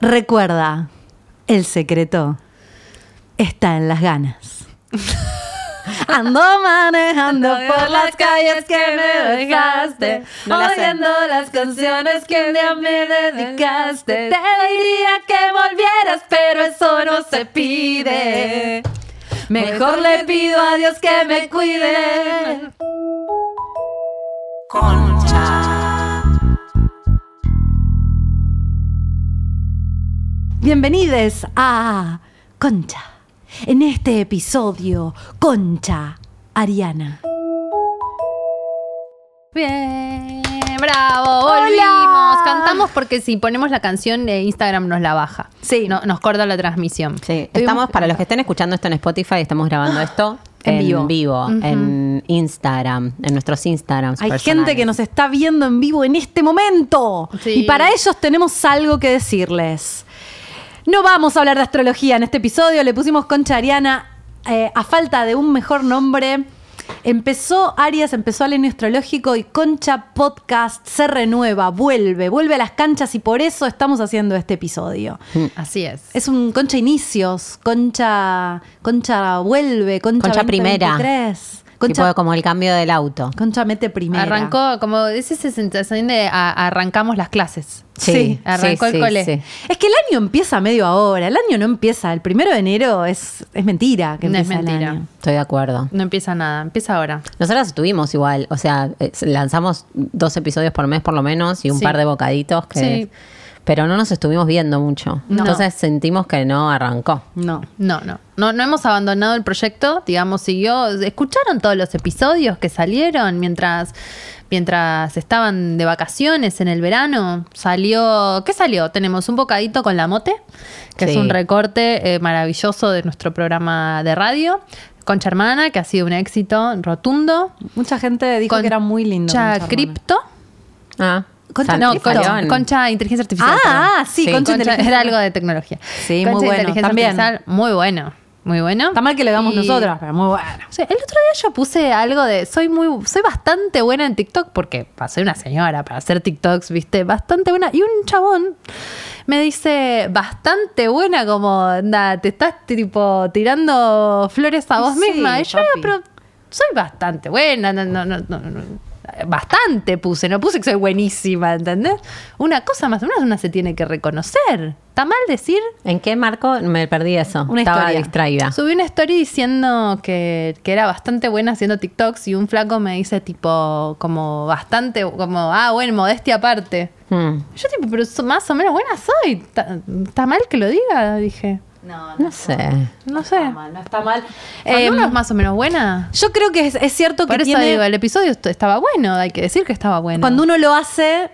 Recuerda, el secreto está en las ganas. Ando manejando por las calles que me dejaste, No la sé. oyendo las canciones que un día me dedicaste. Te diría que volvieras, pero eso no se pide. Mejor le pido a Dios que me cuide. Bienvenidos a Concha. En este episodio, Concha Ariana. Bien, bravo, volvimos. Hola. Cantamos porque si ponemos la canción de Instagram nos la baja. Sí. No- nos corta la transmisión. Sí, estamos, para los que estén escuchando esto en Spotify, estamos grabando esto En vivo. en Instagram, en nuestros Instagrams. Hay personales. gente que nos está viendo en vivo en este momento. Sí. Y para ellos tenemos algo que decirles. No vamos a hablar de astrología en este episodio. Le pusimos Concha Ariana eh, a falta de un mejor nombre. Empezó Aries, empezó el año astrológico y Concha Podcast se renueva, vuelve, vuelve a las canchas y por eso estamos haciendo este episodio. Así es. Es un Concha Inicios, Concha, Concha vuelve, Concha, Concha primera. 2023. Tipo Concha, como el cambio del auto. Concha mete primera. Arrancó, como es esa sensación de a- arrancamos las clases. Sí, arrancó el cole. Es que el año empieza medio ahora, el año no empieza, el primero de enero es, es mentira que No es empieza el mentira. año. Estoy de acuerdo. No empieza nada, empieza ahora. Nosotras estuvimos igual, o sea, eh, lanzamos dos episodios por mes por lo menos y un Sí. par de bocaditos que... Pero no nos estuvimos viendo mucho. No. Entonces sentimos que no arrancó. No. No, no, no. No hemos abandonado el proyecto, digamos, siguió. ¿Escucharon todos los episodios que salieron mientras, mientras estaban de vacaciones en el verano? Salió. ¿Qué salió? Tenemos un bocadito con la mote, que es un recorte eh, maravilloso de nuestro programa de radio. Concha Hermana, que ha sido un éxito rotundo. Mucha gente dijo que era muy lindo. Concha Cripto. Ah, Concha- No, Concha, Concha Inteligencia Artificial. Ah, perdón. sí, Sí. Concha, Concha- Inteligencia era algo de tecnología. Sí, muy Concha bueno, Inteligencia también. Artificial, muy bueno. Muy bueno. Está mal que lo hagamos Y- nosotras, pero muy bueno. El otro día yo puse algo de soy muy soy bastante buena en TikTok porque pa, soy una señora para hacer TikToks, ¿viste? Bastante buena y un chabón me dice bastante buena como anda, te estás tipo tirando flores a vos Sí, misma y yo papi. pero soy bastante buena, no, no, no, no, no. Bastante puse, no puse que soy buenísima, ¿entendés? Una cosa más o menos una se tiene que reconocer. ¿Está mal decir? ¿En qué marco? Me perdí eso. Una Estaba historia. distraída. Subí una story diciendo que, que era bastante buena haciendo TikToks y un flaco me dice tipo como bastante, como, ah, bueno, modestia aparte. Hmm. Yo tipo, pero más o menos buena soy. ¿Está está mal que lo diga? Dije. No, No sé. No sé. está mal, no está mal. Cuando Eh, uno es más o menos buena. yo creo que es, es cierto que Por eso tiene... digo, el episodio est- estaba bueno, hay que decir que estaba bueno. Cuando uno lo hace,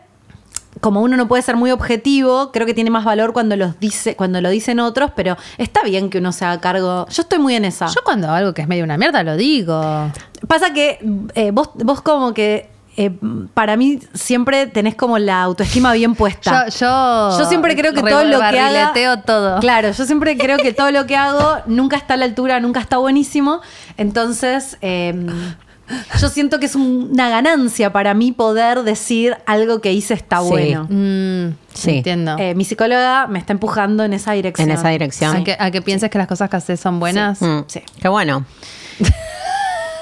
como uno no puede ser muy objetivo, creo que tiene más valor cuando los dice, cuando lo dicen otros, pero está bien que uno se haga cargo. Yo estoy muy en esa. Yo cuando algo que es medio una mierda lo digo. Pasa que eh, vos, vos como que eh, para mí siempre tenés como la autoestima bien puesta. Yo, yo, Yo siempre creo que todo lo que barrileteo todo. Claro, yo siempre creo que todo lo que hago nunca está a la altura, nunca está buenísimo. Entonces, eh, yo siento que es un- una ganancia para mí poder decir algo que hice está Sí. bueno. Mm, Sí. Entiendo. Eh, mi psicóloga me está empujando en esa dirección. En esa dirección. a, que, a que pienses que las cosas que haces son buenas. Mm. Sí. Qué bueno.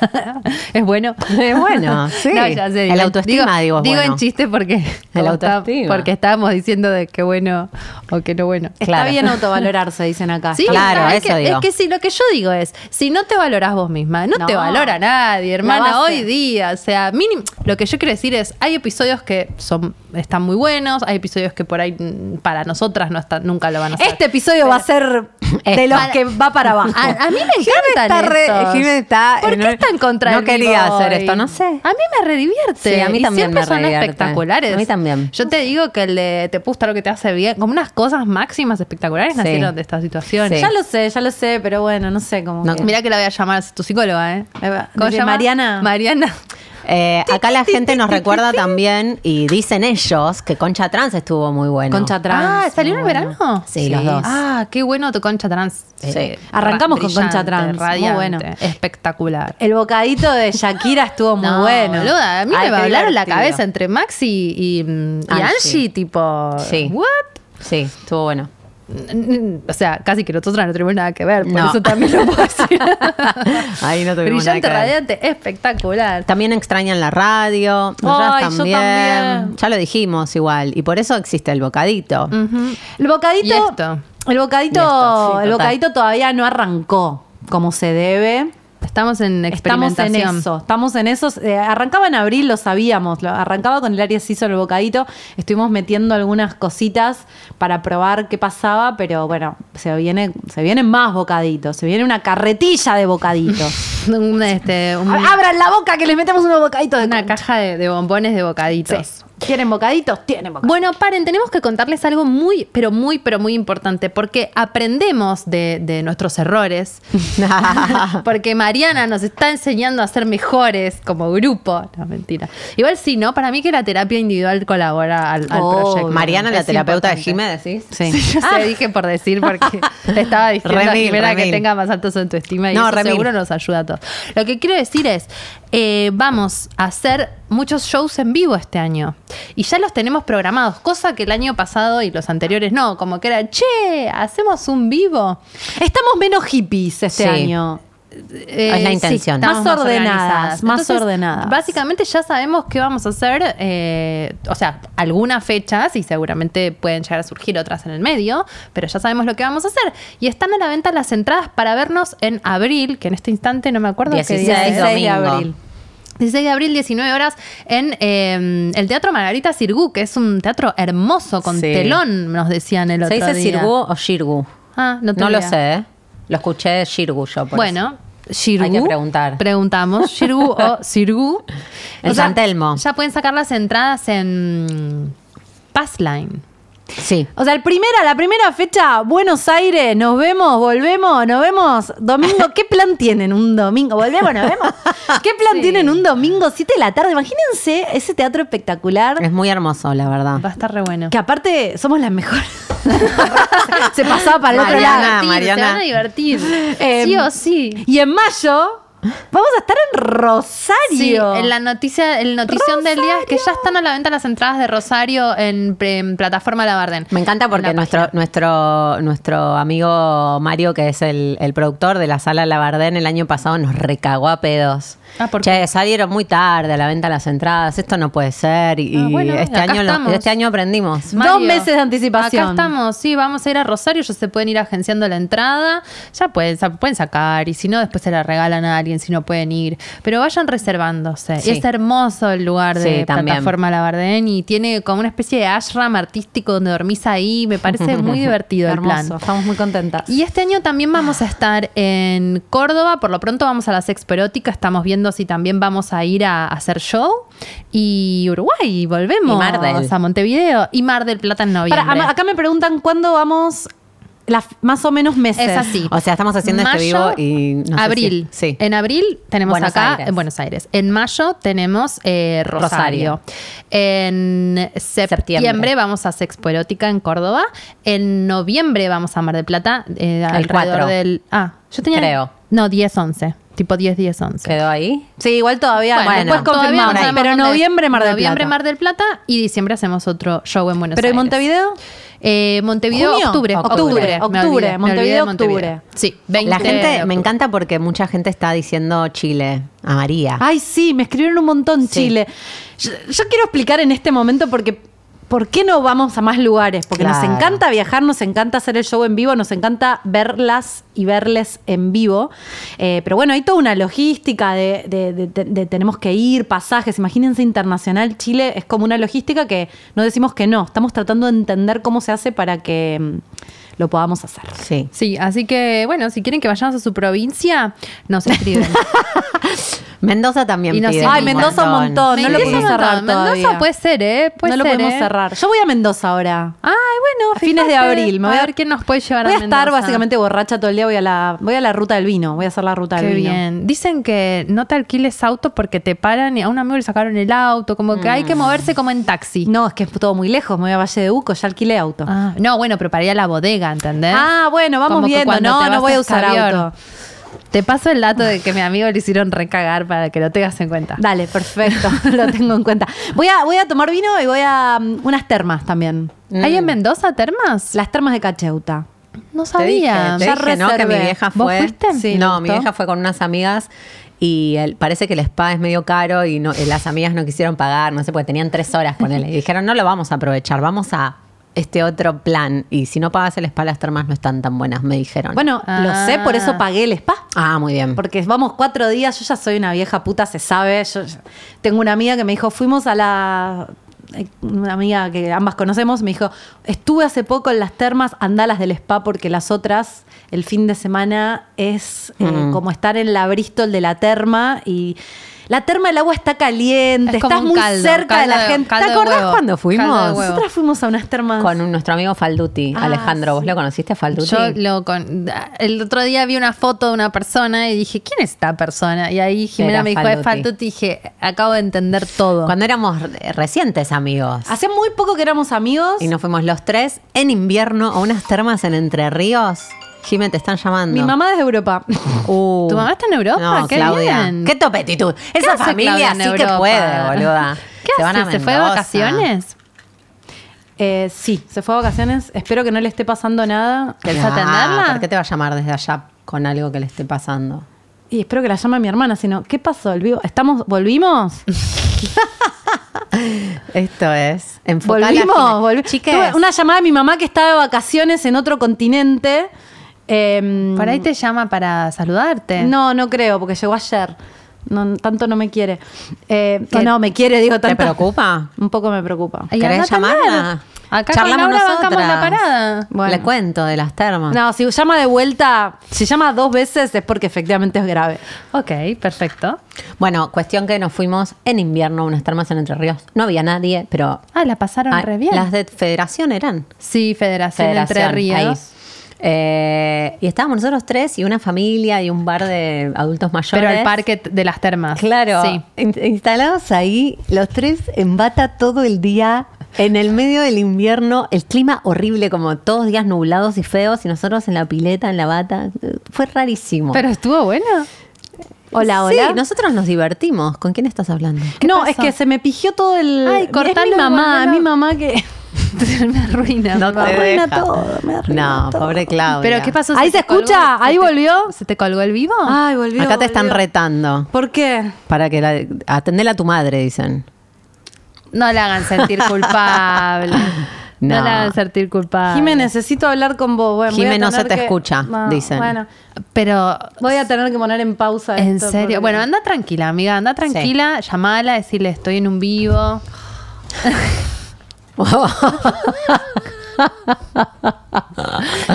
Es bueno. Es bueno, sí. No, ya sé, El autoestima, digo, es Digo bueno. en chiste porque. está- autoestima. porque estábamos diciendo de qué bueno o qué no bueno. Está Claro. bien autovalorarse, dicen acá. Sí, Claro, es eso que, digo. Es que sí, lo que yo digo es, si no te valorás vos misma, no, No. te valora nadie, hermana, hoy día. O sea, mínimo, lo que yo quiero decir es, hay episodios que son están muy buenos, hay episodios que por ahí mm, para nosotras no están, nunca lo van a ser. Este episodio va a ser de los que va para abajo. a, a mí me está re- estos. Jimé está ¿Por en qué en contra No quería hacer esto, no sé. A mí me redivierte. Sí, a mí y también siempre me son redivierte. espectaculares. A mí también. Yo te digo que el de te gusta lo que te hace bien, como unas cosas máximas espectaculares Sí. nacieron de esta situación. Sí. Ya lo sé, ya lo sé, pero bueno, no sé cómo. No, que- Mira que la voy a llamar a tu psicóloga, ¿eh? ¿Cómo ¿de se llama? Mariana? Mariana. Eh, acá la gente nos recuerda también y dicen ellos que Concha Trans estuvo muy bueno. Concha trans. Ah, ¿salió en el muy bueno. verano? Sí, los dos. Ah, qué bueno tu concha trans. Sí. Arrancamos con concha trans, muy Radiante, bueno. Espectacular. El bocadito de Shakira estuvo muy No, bueno. boluda, a mí Ay, me volaron la cabeza entre Maxi y, y Angie. Angie, tipo. Sí. ¿What? Sí, estuvo bueno. O sea, casi que nosotros no tenemos nada que ver, por No. eso también lo puedo decir. Ahí no tuvimos nada Brillante, que ver. radiante, espectacular. También extrañan la radio. Ay, yo también. Ya lo dijimos igual. Y por eso existe el bocadito. El bocadito. Y esto. El bocadito, Y esto, sí, el bocadito todavía no arrancó como se debe. Estamos en Estamos en experimentación. eso, estamos en eso. Eh, arrancaba en abril, lo sabíamos. lo- arrancaba con el Aries hizo el bocadito. Estuvimos metiendo algunas cositas para probar qué pasaba, pero bueno, se viene, se vienen más bocaditos. Se viene una carretilla de bocaditos. Un, este, un- Abran la boca que les metemos unos bocaditos de una concha. caja de, de bombones de bocaditos. Sí. ¿Quieren bocaditos? Tienen bocaditos. Bueno, paren, tenemos que contarles algo muy, pero muy, pero muy importante, porque aprendemos de, de nuestros errores, porque Mariana nos está enseñando a ser mejores como grupo. No, mentira. Igual sí, ¿no? Para mí que la terapia individual colabora al, al Oh, proyecto. Mariana, la terapeuta de importante. Jimé, decís. Sí. Yo se dije por decir porque le estaba diciendo a Remil, Jimena que remil. tenga más alto autoestima y No, eso remil. seguro nos ayuda a todos. Lo que quiero decir es, eh, vamos a hacer muchos shows en vivo este año y ya los tenemos programados, cosa que el año pasado y los anteriores no, como que era, che, hacemos un vivo. Estamos menos hippies este Sí. año. Eh, Es la sí, intención. estamos Más ordenadas, más ordenadas. Básicamente ya sabemos qué vamos a hacer, eh, o sea, algunas fechas y seguramente pueden llegar a surgir otras en el medio, pero ya sabemos lo que vamos a hacer. Y están a la venta las entradas para vernos en abril, que en este instante no me acuerdo qué 16 día es. 16 de domingo. abril. 16 de abril, 19 horas, en eh, el Teatro Margarita Sirgu, que es un teatro hermoso con Sí. telón, nos decían el ¿Se otro dice día. Sirgu o Shirgu? Ah, no, No, lo sé, ¿eh? Lo escuché de Shirgu yo. por Bueno, Shirgu. Hay que preguntar. Preguntamos, Shirgu o Sirgu. En O sea, San Telmo. Ya pueden sacar las entradas en Passline. Sí. O sea, el primera, la primera fecha, Buenos Aires, nos vemos, volvemos, nos vemos domingo. ¿Qué plan tienen un domingo? ¿Volvemos, nos vemos? ¿Qué plan Sí. tienen un domingo, 7 de la tarde? Imagínense ese teatro espectacular. Es muy hermoso, la verdad. Va a estar re bueno. Que aparte somos las mejores. Se pasaba para el otro Mariana, lado. Se Mariana. van a divertir. Eh, sí o sí. Y en mayo vamos a estar en Rosario. Sí, en la noticia, el notición del día es que ya están a la venta las entradas de Rosario en, en plataforma Labardén. Me encanta En porque la nuestro, nuestro, nuestro amigo Mario, que es el, el productor de la sala Labardén, el año pasado nos recagó a pedos. Ah, ¿por che, salieron muy tarde a la venta las entradas, esto no puede ser. Y, Ah, bueno, este, acá año lo- estamos. este año aprendimos. Dos meses de anticipación. Acá estamos, sí, vamos a ir a Rosario, ya se pueden ir agenciando la entrada, ya pueden, pueden sacar, y si no, después se la regalan a alguien si no pueden ir. Pero vayan reservándose. Sí. Y es hermoso el lugar de Sí, plataforma Labardén y tiene como una especie de ashram artístico donde dormís ahí. Me parece muy divertido el Hermoso, plan. estamos muy contentas. Y este año también vamos a estar en Córdoba, por lo pronto vamos a la Sexpo Erótica, estamos viendo si también vamos a ir a, hacer show. Y Uruguay, volvemos Y Mar del. a Montevideo. Y Mar del Plata en noviembre. Para, acá me preguntan cuándo vamos, las más o menos meses. Es así. O sea, estamos haciendo este vivo y no sé abril. si- sí. En abril tenemos Buenos acá Aires. en Buenos Aires. En mayo tenemos eh, Rosario. En septiembre, Septiembre. vamos a Sexpo Erótica en Córdoba. En noviembre vamos a Mar del Plata. eh, alrededor 4. del. Ah, yo tenía. Creo. No, 10, 11. Tipo 10, 10, 11. ¿Quedó ahí? Sí, igual todavía. Bueno, después no confirmamos. Pero noviembre, Mar del Noviembre, Plata. Mar del Plata y diciembre hacemos otro show en Buenos ¿Pero Aires. Montevideo? Eh, Montevideo, ¿Junio? octubre. Octubre, octubre, Montevideo, octubre. Sí, 20 La de gente, me encanta porque mucha gente está diciendo Chile a María. Ay, sí, me escribieron un montón Sí. Chile. Yo, yo quiero explicar en este momento porque ¿por qué no vamos a más lugares? Porque nos encanta viajar, nos encanta hacer el show en vivo, nos encanta verlas y verles en vivo. Eh, pero bueno, hay toda una logística de, de- de- de- de tenemos que ir, pasajes. Imagínense internacional, Chile es como una logística que no decimos que no. Estamos tratando de entender cómo se hace para que mm, lo podamos hacer. Sí. Sí, así que bueno, si quieren que vayamos a su provincia, nos escriben. Mendoza también Y no sé. pide Ay, un Mendoza un montón. No lo Mendoza un cerrar todavía. Mendoza puede ser, ¿eh? Puede no lo podemos ¿eh? cerrar. Yo voy a Mendoza ahora. Ay, bueno. A fines de abril. Me voy a a- ver quién nos puede llevar Voy a a estar Mendoza. básicamente borracha todo el día. Voy a la, voy a la ruta del vino. Voy a hacer la ruta Qué del vino. bien. Dicen que no te alquiles auto porque te paran y a un amigo le sacaron el auto. Como que hay que moverse como en taxi. No, es que es todo muy lejos. Me voy a Valle de Uco. Ya alquilé auto. Ah, no, bueno, pero para ir a la bodega, ¿entendés? Ah, bueno, vamos Como viendo. No, no voy a usar auto. Te paso el dato de que mi amigo le hicieron recagar para que lo tengas en cuenta. Dale, perfecto. lo tengo en cuenta. Voy a, voy a tomar vino y voy a mm, unas termas también. ¿Hay en Mendoza termas? Las termas de Cacheuta. No Te dije, sabía. te Ya dije, ¿no? Que mi vieja ¿Vos fue. fuiste? Sí, no, ¿le mi vieja fue con unas amigas y el- parece que el spa es medio caro y no, las amigas no quisieron pagar, no sé, porque tenían tres horas con él. Y dijeron, no lo vamos a aprovechar, vamos a este otro plan. Y si no pagas el spa, las termas no están tan buenas, me dijeron. Bueno, lo Ah. sé, por eso pagué el spa. Ah, muy bien. Porque vamos cuatro días, yo ya soy una vieja puta, se sabe. Yo tengo una amiga que me dijo, fuimos a la. eh, Una amiga que ambas conocemos, me dijo, estuve hace poco en las termas, andalas del spa porque las otras, el fin de semana es eh, Mm. como estar en la Bristol de la terma y la terma el agua está caliente, Es estás muy caldo, cerca de la gente. ¿Te acordás huevo. cuando fuimos? Nosotras fuimos a unas termas. Con nuestro amigo Falduti, Ah, Alejandro. ¿Vos lo conociste a Falduti? Yo lo con, el otro día vi una foto de una persona y dije, ¿quién es esta persona? Y ahí Jimena Era me dijo, es Falduti. Y dije, acabo de entender todo. Cuando éramos recientes amigos. Hace muy poco que éramos amigos. Y nos fuimos los tres en invierno a unas termas en Entre Ríos. Jimé, te están llamando. Mi mamá desde Europa. Uh. ¿Tu mamá está en Europa? No, ¡Qué Claudia. bien! ¡Qué topetitud! ¿Qué Esa familia sí que puede, boluda. ¿Qué Se van hace? a ¿Se fue de vacaciones? Eh, sí, se fue a vacaciones. Espero que no le esté pasando nada. ¿Querés Ah, atenderla? ¿Por qué te va a llamar desde allá con algo que le esté pasando? Y espero que la llame mi hermana, sino, ¿qué pasó? ¿Estamos, ¿Volvimos? Esto es. ¿Volvimos? Jimé. Volvi- Chiques, Tuve una llamada de mi mamá que estaba de vacaciones en otro continente. Em, Por ahí te llama para saludarte. No, no creo, porque llegó ayer. No, tanto no me quiere. Eh, ¿Qué? no, me quiere, digo, ¿Te tanto. preocupa? Un poco me preocupa. ¿Querés llamarla? Acá Charlamos con Laura bancamos la parada. Bueno. Le cuento de las termas. No, si llama de vuelta, si llama dos veces es porque efectivamente es grave. Ok, perfecto. Bueno, cuestión que nos fuimos en invierno a unas termas en Entre Ríos. No había nadie, pero... Ah, la pasaron Ah, re bien. Las de Federación eran. Sí, Federación, Entre Federación, Ríos. ahí. Eh, y estábamos nosotros tres y una familia y un bar de adultos mayores. Pero el parque de las termas. Claro, Sí. in- instalados ahí, los tres en bata todo el día, en el medio del invierno, el clima horrible, como todos días nublados y feos, y nosotros en la pileta, en la bata. Fue rarísimo. Pero estuvo bueno. Hola, Sí, hola. nosotros nos divertimos. ¿Con quién estás hablando? ¿Qué no, pasó? es que se me pigió todo el. Ay, cortalo, mi mamá, volvelo. mi mamá que. me arruina. No me te arruina deja. todo, me arruina No, todo. pobre Claudia. Pero ¿qué pasó? Ahí te se escucha, colgó- ahí se te- volvió. ¿Se te colgó el vivo? Ay, volvió. Acá te están retando. ¿Por qué? Para que la, atendela a tu madre, dicen. No la hagan sentir culpable. no. No. la hagan sentir culpable. Jimé, necesito hablar con vos. Bueno, Jimé, no se te que- escucha, No, dicen. Bueno, Pero, voy a tener que poner en pausa en esto serio. porque- Bueno, anda tranquila, amiga. Anda tranquila. Llamala, decirle estoy en un vivo.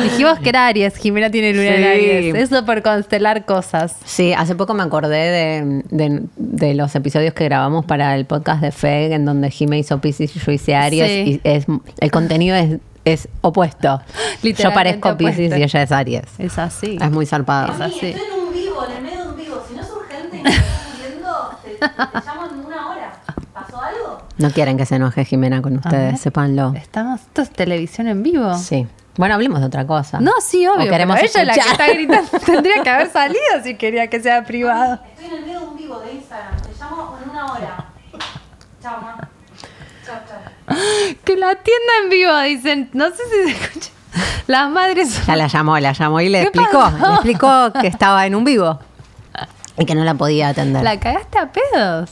Dijimos que era Aries. Jimena tiene luna en Sí. Aries. Eso por constelar cosas. Sí, hace poco me acordé de, de- de los episodios que grabamos para el podcast de Feg, en donde Jimé hizo Pisces y yo hice Aries, Sí. y es, el contenido es, es opuesto. Yo parezco Pisces y ella es Aries. Es así. Es muy zarpado. Es así. en un vivo, en el medio de un vivo. Si no es urgente y me estoy muriendo, te, te llamo en una hora. ¿Pasó algo? No quieren que se enoje Jimena con ustedes, ver. sépanlo. Estamos, esto es televisión en vivo. Sí. Bueno, hablemos de otra cosa. No, sí, obvio. O queremos pero ella es la que está gritando. Tendría que haber salido si quería que sea privado. Estoy en el medio de un vivo de Instagram. Te llamo en una hora. Chao, mamá. Chao, chao. Que la tienda en vivo, dicen. No sé si se escucha. Las madres son- Ya la llamó, la llamó y le ¿Qué explicó. pasó? Le explicó que estaba en un vivo y que no la podía atender. La cagaste a pedos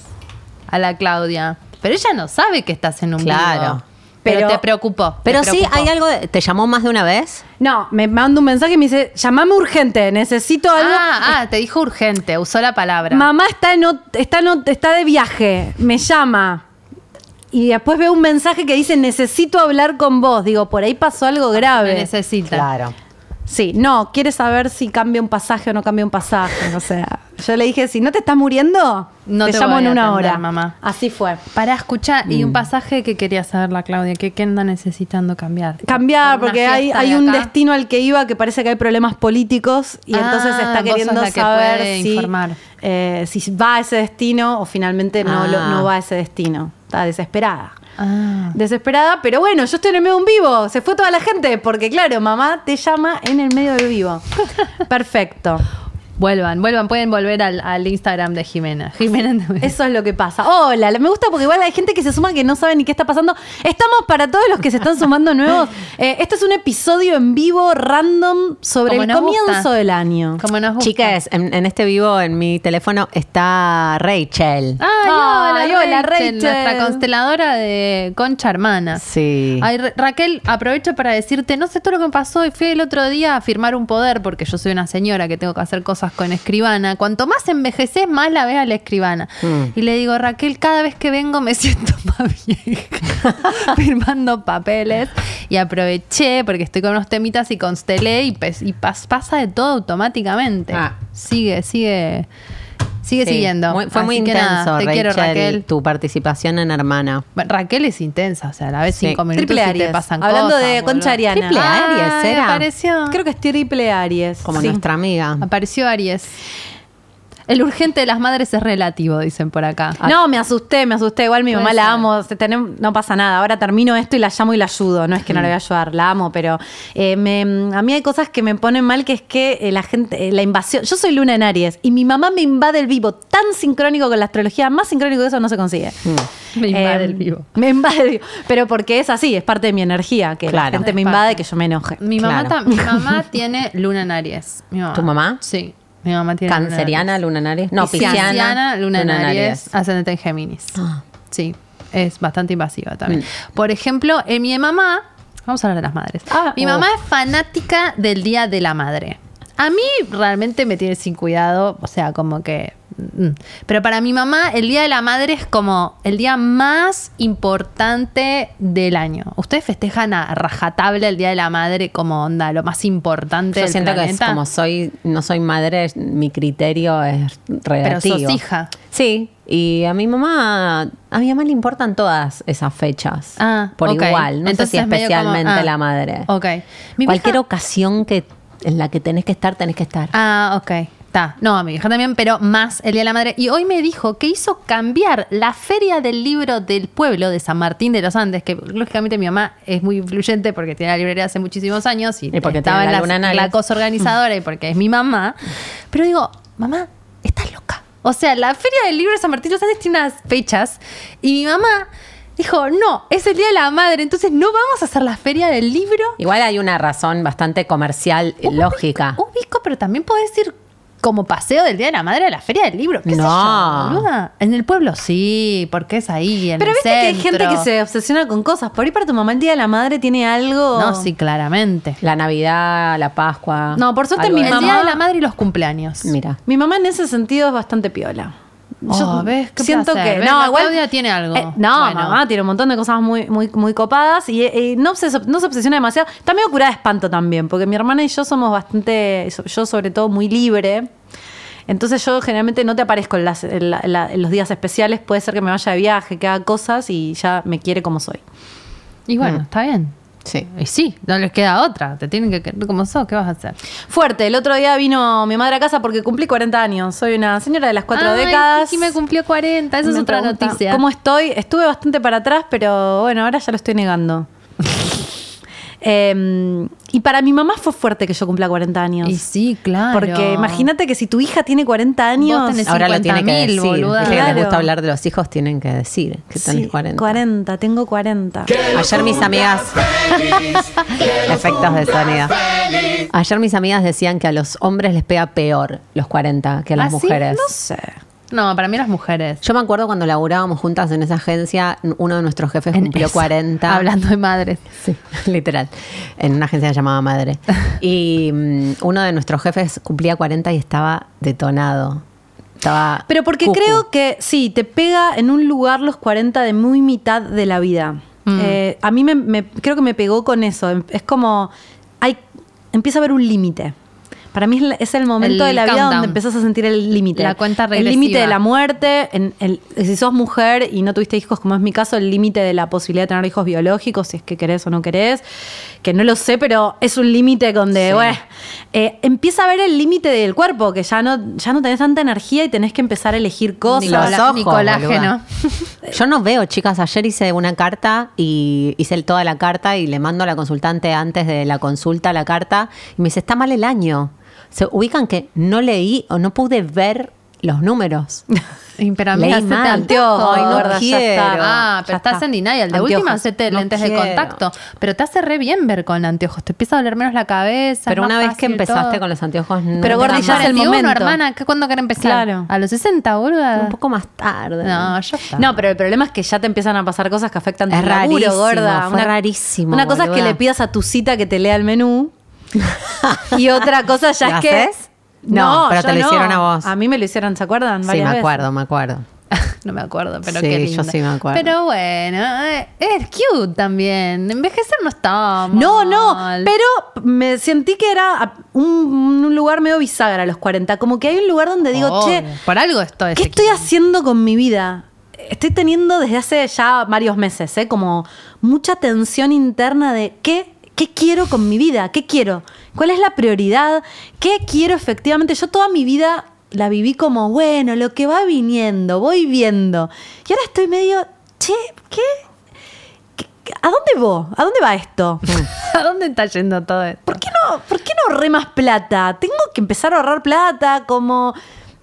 a la Claudia. Pero ella no sabe que estás en un Claro. vivo. Pero, Pero- te preocupó. te Pero sí, preocupó. hay algo. de- ¿Te llamó más de una vez? No, me manda un mensaje y me dice, llamame urgente, necesito algo. Ah, ah, te dijo urgente, usó la palabra. Mamá está, en está, en está de viaje, me llama. Y después veo un mensaje que dice, necesito hablar con vos. Digo, por ahí pasó algo Me grave. necesita. Claro. Sí, no, quiere saber si cambia un pasaje o no cambia un pasaje. O sea, Yo le dije, si no te estás muriendo, No te, te llamo voy en a una atender, hora. mamá. Así fue. Para escuchar, y Mm. un pasaje que quería saber la Claudia, que qué anda necesitando cambiar. Cambiar, porque hay, hay un acá. destino al que iba que parece que hay problemas políticos y Ah, entonces está vos sos queriendo la que saber puede si, informar. Eh, si va a ese destino o finalmente no, lo- Ah. no va a ese destino. Está desesperada. Ah. Desesperada, pero bueno, yo estoy en el medio de un vivo. Se fue toda la gente, porque claro, mamá te llama en el medio del vivo. Perfecto. Vuelvan, vuelvan, pueden volver al, al Instagram de Jimena. Jimena Eso es lo que pasa. Hola, me gusta porque igual hay gente que se suma que no sabe ni qué está pasando. Estamos para todos los que se están sumando nuevos. Eh, este es un episodio en vivo random sobre Como el comienzo gusta. del año. Como nos gusta. Chicas, en, en este vivo en mi teléfono está Rachel. Ay, Ay, hola, hola, Rachel, Rachel. nuestra consteladora de Concha Hermana. Sí. Ay, Ra- Raquel, aprovecho para decirte, no sé todo lo que me pasó y fui el otro día a firmar un poder porque yo soy una señora que tengo que hacer cosas con escribana. Cuanto más envejeces, más la ves a la escribana. Mm. Y le digo, Raquel, cada vez que vengo me siento más vieja firmando papeles. Y aproveché porque estoy con unos temitas y constelé y, y pas- pasa de todo automáticamente. Ah. Sigue, sigue. Sigue Sí, siguiendo. muy- fue muy Así intenso, nada, te Rachel, quiero, Raquel. tu participación en Hermana. Raquel es intensa, o sea, a la vez Sí. cinco minutos Triple y te Aries. pasan Hablando cosas, de boludo. Concha Ariana. Triple Aries, era. Apareció, Creo que es triple Aries. Como Sí. nuestra amiga. apareció Aries. El urgente de las madres es relativo, dicen por acá. No, me asusté, me asusté. Igual mi mamá la amo. no pasa nada. Ahora termino esto y la llamo y la ayudo. No es que no la voy a ayudar, la amo, pero eh, me- a mí hay cosas que me ponen mal, que es que eh, la gente, eh, la invasión. Yo soy Luna en Aries y mi mamá me invade el vivo tan sincrónico con la astrología, más sincrónico que eso no se consigue. Me invade Eh, el vivo. Me invade el vivo. Pero porque es así, es parte de mi energía, que la gente me invade, que yo me enoje. Mi mamá, Claro. tam- mi mamá tiene luna en Aries. Mi ¿Tu mamá? Sí. Mi mamá tiene Canceriana, Luna en Aries. No. Pisciana. Pisciana, luna en en Aries, ascendente en Géminis. Ah. Sí, es bastante invasiva también. Mm. Por ejemplo, en mi mamá, vamos a hablar de las madres. Ah, mi oh. mamá es fanática del Día de la Madre. A mí realmente me tiene sin cuidado, o sea, como que... mm. Pero para mi mamá el Día de la Madre es como el día más importante del año. ¿Ustedes festejan a rajatabla el Día de la Madre como onda, lo más importante Yo del siento que es como soy, no soy madre, mi criterio es Pero relativo. sos hija. Sí, y a mi mamá, a mi mamá le importan todas esas fechas. Ah, por igual, no Entonces sé si como- especialmente ah, la madre. ok. Mi Cualquier vieja- ocasión que en la que tenés que estar, tenés que estar. Ah, ok. Está. No, a mi hija también, pero más el Día de la Madre. Y hoy me dijo que hizo cambiar la feria del libro del pueblo de San Martín de los Andes, que lógicamente mi mamá es muy influyente porque tiene la librería hace muchísimos años y, Y porque estaba en la la, cosa organizadora y porque es mi mamá. Pero digo, mamá, estás loca. O sea, la feria del libro de San Martín de los Andes tiene unas fechas y mi mamá dijo, no, es el Día de la Madre, entonces no vamos a hacer la feria del libro. Igual hay una razón bastante comercial, eh, lógica. Ubico, pero también podés ir como paseo del Día de la Madre a la Feria del Libro. ¿Qué sé No. yo, boluda? En el pueblo sí, porque es ahí, en Pero el viste que hay gente que se obsesiona con cosas. Por ahí para tu mamá el Día de la Madre tiene algo... No, sí, claramente. La Navidad, la Pascua. No, por suerte mi de- El mamá- Día de la Madre y los cumpleaños. Mira. Mi mamá en ese sentido es bastante piola. Oh, ¿ves? Qué siento placer. que ¿Ves? no, La igual Claudia tiene algo. Eh, no, Bueno. mamá tiene un montón de cosas muy muy muy copadas y no se no se obsesiona demasiado. Está medio curada de espanto también, porque mi hermana y yo somos bastante yo sobre todo muy libre. Entonces yo generalmente no te aparezco en, las- en la- en la- en los días especiales, puede ser que me vaya de viaje, que haga cosas y ya me quiere como soy. Y Mm. bueno, está bien. Sí. Y sí, no les queda otra. Te tienen que querer como sos. ¿Qué vas a hacer? Fuerte, el otro día vino mi madre a casa porque cumplí 40 años. Soy una señora de las cuatro Ay, décadas. Sí, me cumplió 40. Esa es otra pregunta, noticia. ¿Cómo estoy? Estuve bastante para atrás, pero bueno, ahora ya lo estoy negando. Eh, y para mi mamá fue fuerte que yo cumpla 40 años. Y sí, claro. Porque imagínate que si tu hija tiene 40 años. Vos tenés Ahora lo tiene que 50.000, decir. boluda. Viste que les Claro. gusta hablar de los hijos, tienen que decir que tenés Sí, 40. 40, tengo 40. Ayer mis amigas. Efectos de sonido. Ayer mis amigas decían que a los hombres les pega peor los 40 que a las ¿Ah, sí? mujeres. No sé. No, para mí las mujeres. Yo me acuerdo cuando laburábamos juntas en esa agencia, uno de nuestros jefes En cumplió esa, 40. Hablando de madres. Sí, literal. En una agencia llamada Madre. Y mm, uno de nuestros jefes cumplía 40 y estaba detonado. Estaba. Pero porque cucu. creo que sí, te pega en un lugar los 40 de muy mitad de la vida. Mm. Eh, a mí me, me- creo que me pegó con eso. Es como, hay, empieza a haber un límite. Para mí es el momento El de la vida donde empezás a sentir el límite. La cuenta El regresiva. límite de la muerte. En el- si sos mujer y no tuviste hijos, como es mi caso, el límite de la posibilidad de tener hijos biológicos, si es que querés o no querés. Que no lo sé, pero es un límite donde, Sí. bueno, eh, empieza a ver el límite del cuerpo, que ya no, ya no tenés tanta energía y tenés que empezar a elegir cosas. Los ojos, boluda. Yo no veo, chicas. Ayer hice una carta y hice toda la carta y le mando a la consultante antes de la consulta la carta y me dice, está mal el año. Se ubican que no leí o no pude ver los números. Pero Leí amiga, hacete mal. anteojos. Ay, no, gorda, ya quiero. está. Ah, Ya pero estás está. en denial. De Anteojos. última, hacete No lentes de contacto. Pero te hace re bien ver con anteojos. Te empieza a doler menos la cabeza. Pero una vez que empezaste todo. con los anteojos, no Pero, Gordi, ya es el 41, momento. hermana, ¿qué- ¿cuándo querés empezar? Claro. ¿A los 60, boluda? Un poco más tarde. No, ya está. No, pero el problema es que ya te empiezan a pasar cosas que afectan tu Es laburo, rarísimo, gorda. fue rarísimo, Una cosa es que le pidas a tu cita que te lea el menú. y otra cosa ya ¿Lo es que. haces? No, pero yo te lo no. hicieron a vos. A mí me lo hicieron, ¿se acuerdan? Sí, me veces. acuerdo, me acuerdo. no me acuerdo, pero Sí, qué yo lindo. sí me acuerdo. Pero bueno, eh, es cute también. Envejecer no está No, no, mal. pero me sentí que era un, un lugar medio bisagra a los 40. Como que hay un lugar donde digo, Obvio. che, Por algo esto es ¿Qué estoy haciendo con mi vida? Estoy teniendo desde hace ya varios meses, ¿eh? como mucha tensión interna de qué, qué quiero con mi vida, qué quiero, cuál es la prioridad, qué quiero efectivamente. Yo toda mi vida la viví como, bueno, lo que va viniendo, voy viendo. Y ahora estoy medio, che, ¿qué? ¿Qué- qué- ¿A dónde voy? ¿A dónde va esto? ¿A dónde está yendo todo esto? ¿Por qué no, por qué no ahorré más plata? Tengo que empezar a ahorrar plata, como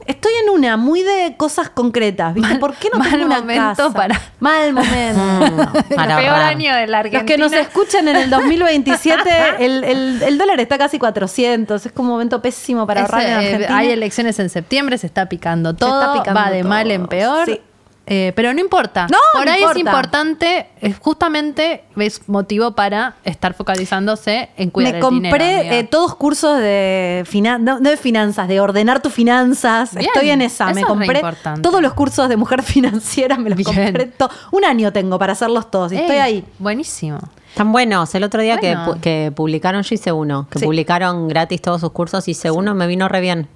estoy en una muy de cosas concretas, ¿viste? Mal- ¿Por qué no mal tengo una momento casa? para- mal momento. Para peor ahorrar. año de la Los Argentina. que nos escuchan en el 2027, el, el- el dólar está casi 400. Es como un momento pésimo para ahorrar Ese, en eh, Argentina. hay elecciones en septiembre, se está picando todo, está picando va de todo. mal en peor. Sí. Eh, pero no importa. No, Por no ahí importa. es importante, es justamente es motivo para estar focalizándose en cuidar Me el compré dinero, eh, todos cursos de finan no, de finanzas, de ordenar tus finanzas. Bien, Estoy en esa. me compré todos los cursos de mujer financiera, me los Bien. compré to- Un año tengo para hacerlos todos. y estoy ahí. Buenísimo. Están buenos. El otro día que, Bueno. pu- que publicaron, yo hice uno, que Sí. publicaron gratis todos sus cursos, hice uno, me vino re bien.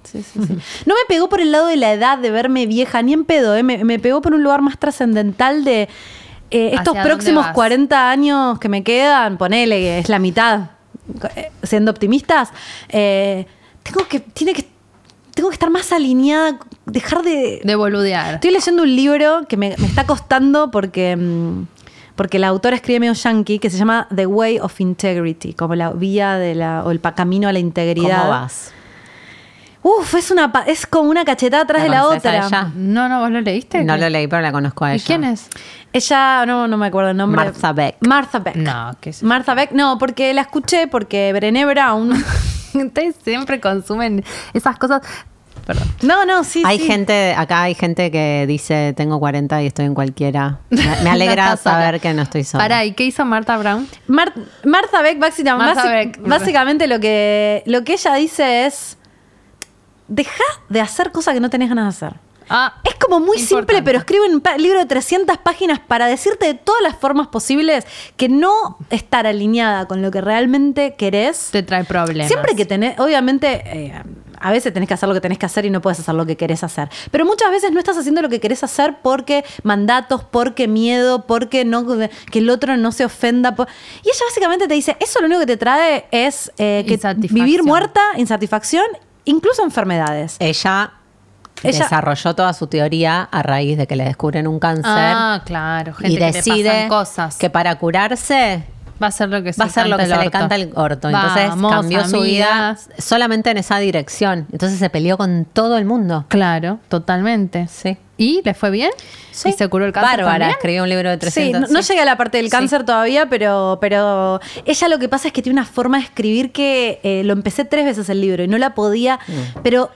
No me pegó por el lado de la edad, de verme vieja, ni en pedo. eh, Me, me pegó por un lugar más trascendental de eh, estos ¿Hacia próximos dónde vas? 40 años que me quedan. Ponele que es la mitad, eh, siendo optimistas. eh, tengo que, tiene que, tengo que estar más alineada, dejar de, De boludear. Estoy leyendo un libro que me, me está costando porque, mm, porque la autora escribe medio yankee que se llama The Way of Integrity, como la vía de la, o el camino a la integridad. ¿Cómo vas? Uf, es, una, es como una cachetada atrás ¿La de la otra. ella? No, no, ¿vos lo leíste? No ¿Qué? lo leí, pero la conozco a ¿Y ella. quién es? Ella, no, no me acuerdo el nombre. Martha Beck. Martha Beck. No, ¿qué es eso? Martha Beck, no, porque la escuché porque Brené Brown. Ustedes siempre consumen esas cosas. Perdón. No, no, sí, hay sí. gente, acá hay gente que dice, tengo 40 y estoy en cualquiera. Me, me alegra No estás sola. saber que no estoy sola. Pará, ¿y qué hizo Marta Brown? Mar- Martha Beck, básicamente, Martha Beck. básicamente lo que, lo que ella dice es, deja de hacer cosas que no tenés ganas de hacer. Ah, Es como muy simple, pero escribe un libro de 300 páginas para decirte de todas las formas posibles que no estar alineada con lo que realmente querés. te trae problemas. Siempre que tenés, obviamente, eh, a veces tenés que hacer lo que tenés que hacer y no puedes hacer lo que querés hacer. Pero muchas veces no estás haciendo lo que querés hacer porque mandatos, porque miedo, porque no, que el otro no se ofenda. por- Y ella básicamente te dice, eso lo único que te trae es eh, que vivir muerta, insatisfacción, incluso enfermedades. Ella, Ella- desarrolló toda su teoría a raíz de que le descubren un cáncer Ah, claro. Gente y que le decide pasan cosas. que para curarse va a ser lo que se va a ser lo que se le canta el orto. Entonces Vamos, cambió su vida solamente en esa dirección. Entonces se peleó con todo el mundo. Claro, totalmente. Sí. ¿Y le fue bien? Sí. ¿Y se curó el cáncer Bárbara, escribió un libro de Sí, 300. no, no sí. llega a la parte del Sí. cáncer todavía, pero, pero ella lo que pasa es que tiene una forma de escribir que eh, lo empecé tres veces el libro y no la podía, Mm. pero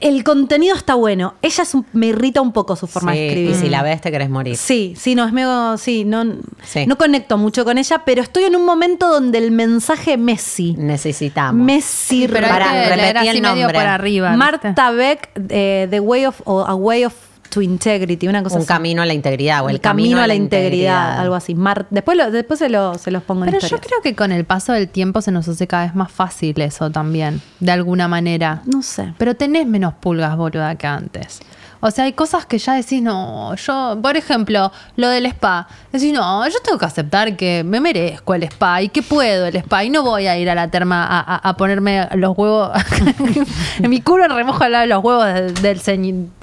el contenido está bueno. Ella es un- me irrita un poco su forma de Sí, escribir. Y si la ves te querés morir. Sí, sí, no, es medio, sí, no, Sí. no conecto mucho con ella, pero estoy en un momento donde el mensaje Messi, Necesitamos. me sirve. Sí, pero hay Pará, que leer repetí así el medio nombre. por arriba. ¿viste? Marta Beck, eh, The Way of, o A Way of to integrity, una cosa Un así. camino a la integridad o el, el camino, a la integridad, algo así. Mar- después lo- después se, lo- se los pongo en Pero yo historias. creo que con el paso del tiempo se nos hace cada vez más fácil eso también, de alguna manera. No sé. Pero tenés menos pulgas, boluda, que antes. O sea, hay cosas que ya decís, no, yo, por ejemplo, lo del spa. Decís, no, yo tengo que aceptar que me merezco el spa y que puedo el spa y no voy a ir a la terma a, a- a ponerme los huevos en mi culo en remojo al lado de los huevos del, del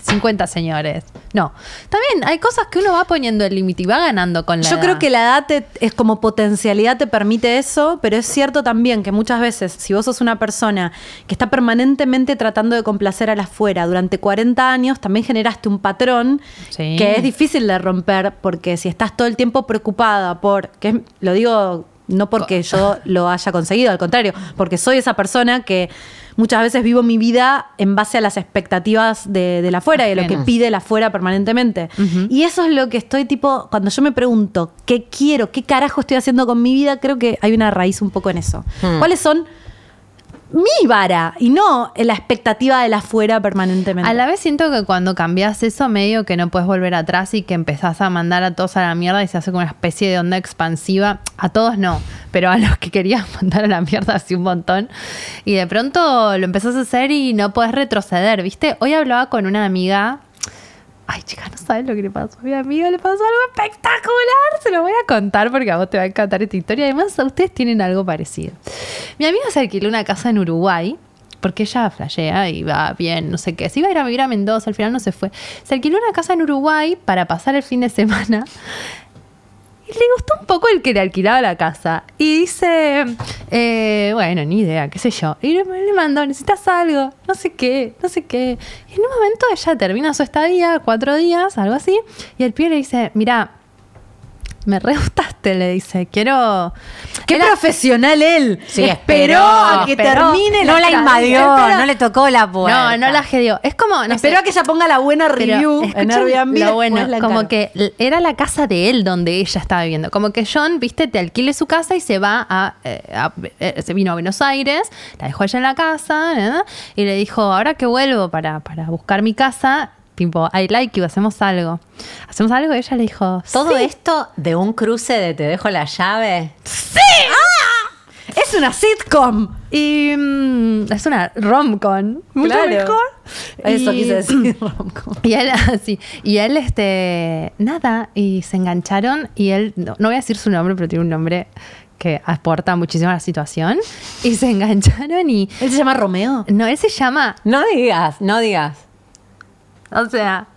50 señores. No. También hay cosas que uno va poniendo el límite y va ganando con la Yo creo que la edad te- es como potencialidad te permite eso, pero es cierto también que muchas veces, si vos sos una persona que está permanentemente tratando de complacer a la afuera durante 40 años, también generaste un patrón Sí. que es difícil de romper, porque si estás todo el tiempo preocupada por, que es- lo digo no porque yo lo haya conseguido, al contrario, porque soy esa persona que muchas veces vivo mi vida en base a las expectativas de, de la afuera y de lo que pide la afuera permanentemente. Y eso es lo que estoy tipo, cuando yo me pregunto qué quiero, qué carajo estoy haciendo con mi vida, creo que hay una raíz un poco en eso. Hmm. ¿Cuáles son mi vara y no la expectativa de la afuera permanentemente? A la vez siento que cuando cambias eso, medio que no puedes volver atrás y que empezás a mandar a todos a la mierda y se hace como una especie de onda expansiva. A todos no, pero a los que querías mandar a la mierda así un montón. Y de pronto lo empezás a hacer y no puedes retroceder, ¿viste? Hoy hablaba con una amiga. Ay, chica, no sabes lo que le pasó a mi amiga. Le pasó algo espectacular. Se lo voy a contar porque a vos te va a encantar esta historia. Además, a ustedes tienen algo parecido. Mi amiga se alquiló una casa en Uruguay porque ella flashea y va bien, no sé qué. Se iba a ir a vivir a Mendoza, al final no se fue. Se alquiló una casa en Uruguay para pasar el fin de semana. Y le gustó poco el que le alquilaba la casa. Y dice, eh, bueno, ni idea, qué sé yo. Y le, le mandó, necesitas algo, no sé qué, no sé qué. Y en un momento ella termina su estadía, cuatro días, algo así. Y el pibe le dice, mira, me re gustaste, le dice, quiero... ¡Qué Era- profesional él! Sí, esperó a que esperó. termine No la invadió, no le tocó la puerta. No, no la gedió. Es como, no sé, Esperó a que ella ponga la buena Pero review en escuchen Airbnb. Lo bueno, la como que era la casa de él donde ella estaba viviendo. Como que John, viste, te alquile su casa y se va a, eh, a- eh, se vino a Buenos Aires, la dejó ella en la casa ¿eh? y le dijo, ahora que vuelvo para, para buscar mi casa, tipo, I like you, hacemos algo. ¿Hacemos algo? Y ella le dijo, Todo "Sí". esto de un cruce de te dejo la llave. Es una sitcom. Y mm, es una rom-com, mucho Claro. mejor. Eso Y- quise decir. rom-com. Y él, así, y él, este, nada, y se engancharon, y él, no, no voy a decir su nombre, pero tiene un nombre que aporta muchísimo a la situación, y se engancharon y, ¿Él se llama Romeo? no, él se llama, No digas, no digas. O sea,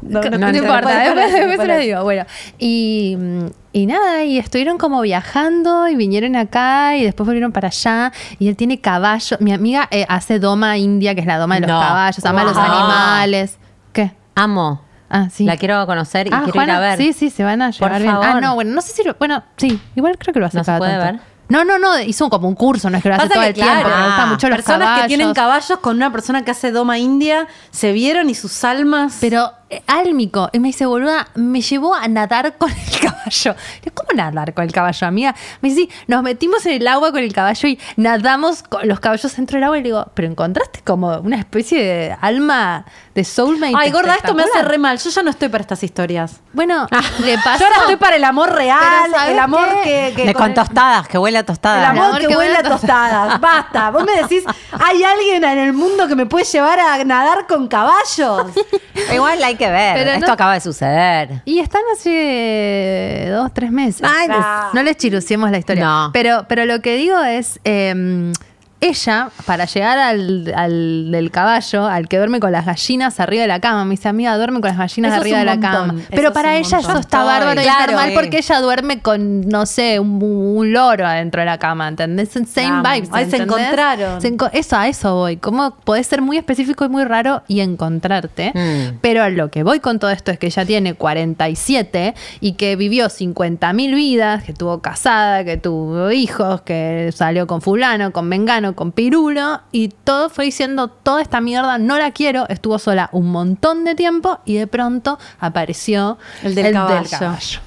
no, importa, después, se poner. lo digo, bueno, y, y nada, y estuvieron como viajando, y vinieron acá, y después volvieron para allá, y él tiene caballo, mi amiga eh, hace doma india, que es la doma de los No. caballos, ama los Wow. animales, ¿qué? Amo. Ah, sí. La quiero conocer y Ah, quiero Juana, ir a ver. Sí, sí, se van a Por llevar bien. Ah, favor. no, bueno, no sé si lo, bueno, sí, igual creo que lo hace ¿No se cada puede tanto. ver? No, no, no, hizo como un curso, no es que lo hace Pasa todo que, el tiempo, claro, le gustan ah, mucho los Personas caballos. que tienen caballos con una persona que hace doma india se vieron y sus almas. Pero álmico, y me dice, boluda, me llevó a nadar con el caballo. Digo, ¿Cómo nadar con el caballo, amiga? Me dice, sí, nos metimos en el agua con el caballo y nadamos con los caballos dentro del agua. Y le digo, pero encontraste como una especie de alma de soulmate. Ay, gorda, esto me hace espectacular?". re mal. Yo ya no estoy para estas historias. Bueno, le pasó. Yo ahora estoy para el amor real, Pero ¿sabes el amor qué? que, que De con tostadas, que huele a El tostadas. amor, amor que, que huele a tostadas. Basta. Vos me decís, hay alguien en el mundo que me puede llevar a nadar con caballos. Igual hay que ver. Pero Esto no- acaba de suceder. Y están hace dos, tres meses. Ay. No les chiruciemos la historia. No. Pero, pero lo que digo es, eh, ella, para llegar al, al del caballo, al que duerme con las gallinas arriba de la cama, me dice, amiga, duerme con las gallinas Eso arriba de la montón. cama. Pero para ella montón. eso está bárbaro y normal porque ella duerme con, no sé, un, un loro adentro de la cama, ¿entendés? Same Vamos. vibes. Ahí se encontraron. Se enco- eso, a eso voy. ¿Cómo podés ser muy específico y muy raro y encontrarte? Mm. Pero a lo que voy con todo esto es que ella tiene 47 y que vivió 50.000 vidas, que tuvo casada, que tuvo hijos, que salió con fulano, con con pirulo y todo fue diciendo toda esta mierda no la quiero, estuvo sola un montón de tiempo y de pronto apareció El del caballo.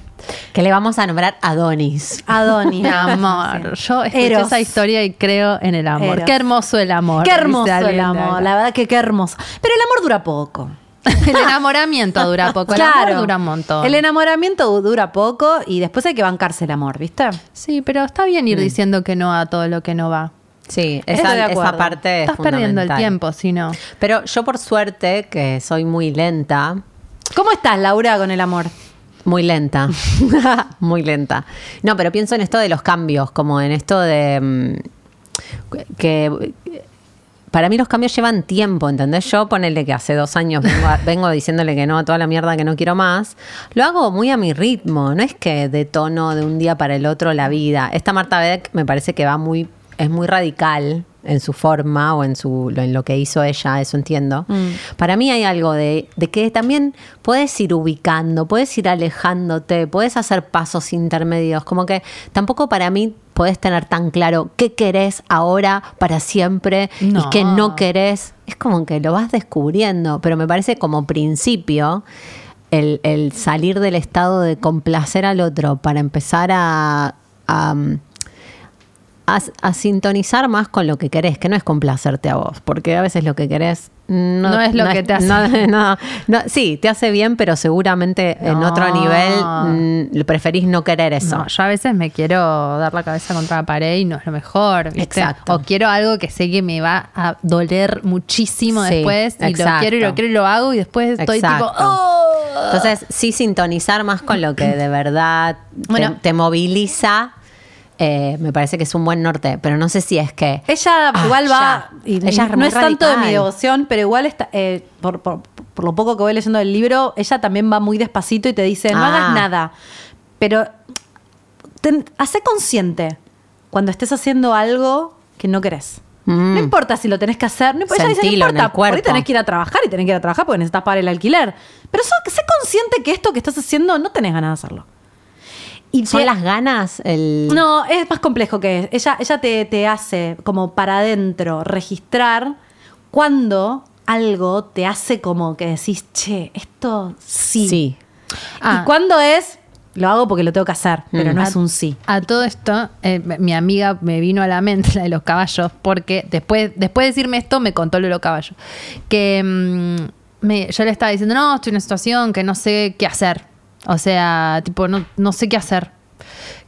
Que le vamos a nombrar Adonis. Adonis. Amor, yo escuché Eros. esa historia y creo en el amor. Eros. Qué hermoso el amor. Qué hermoso el amor, la verdad que qué hermoso. Pero el amor dura poco. El enamoramiento dura poco, el amor dura un montón. El enamoramiento du- dura poco y después hay que bancarse el amor, ¿viste? Sí, pero está bien Mm. ir diciendo que no a todo lo que no va. Sí, esa, de esa parte es Estás perdiendo el tiempo, si no. Pero yo por suerte, que soy muy lenta, ¿Cómo estás, Laura, con el amor? Muy lenta, muy lenta. No, pero pienso en esto de los cambios, como en esto de mm, que para mí los cambios llevan tiempo, ¿entendés? Yo ponerle que hace dos años vengo, a- vengo diciéndole que no a toda la mierda que no quiero más, lo hago muy a mi ritmo, no es que detono de un día para el otro la vida. Esta Marta Beck me parece que va muy, es muy radical en su forma o en, su, en lo que hizo ella, eso entiendo. Para mí hay algo de, de que también puedes ir ubicando, puedes ir alejándote, puedes hacer pasos intermedios, como que tampoco para mí puedes tener tan claro qué querés ahora para siempre y qué no querés. Es como que lo vas descubriendo, pero me parece como principio el, el salir del estado de complacer al otro para empezar a, a, a- a sintonizar más con lo que querés, que no es complacerte a vos, porque a veces lo que querés no, No es lo que te hace no- sí, te hace bien, pero seguramente en otro nivel mm, preferís no querer eso. Yo a veces me quiero dar la cabeza contra la pared y no es lo mejor. ¿viste? Exacto. O quiero algo que sé que me va a doler muchísimo Sí, después y lo quiero y lo quiero y lo hago y después estoy Exacto. tipo, ¡oh! Entonces, sí sintonizar más con lo que de verdad te- Bueno. te, moviliza, eh, me parece que es un buen norte, pero no sé si es que... Ella Ah, igual va, ya. y Ella es no es tanto de mi devoción, pero igual está, eh, por, por- por lo poco que voy leyendo del libro, ella también va muy despacito y te dice, no Ah. hagas nada, pero hacé consciente cuando estés haciendo algo que no querés. Mm. No importa si lo tenés que hacer, no, ella dice, no importa, por ahí tenés que ir a trabajar y tenés que ir a trabajar porque necesitas pagar el alquiler. Pero so- sé consciente que esto que estás haciendo no tenés ganas de hacerlo. Y ¿Son te- las ganas? El... no, es más complejo que es. Ella, ella te, te hace como para adentro registrar cuando algo te hace como que decís, che, esto sí. Sí. Ah. Y cuando es, lo hago porque lo tengo que hacer, pero Mm. no A- es un sí. A todo esto, eh, mi amiga me vino a la mente la de los caballos, porque después, después de decirme esto, me contó lo de los caballos. Que mm, me- yo le estaba diciendo, no, estoy en una situación que no sé qué hacer. O sea, tipo, no, no sé qué hacer.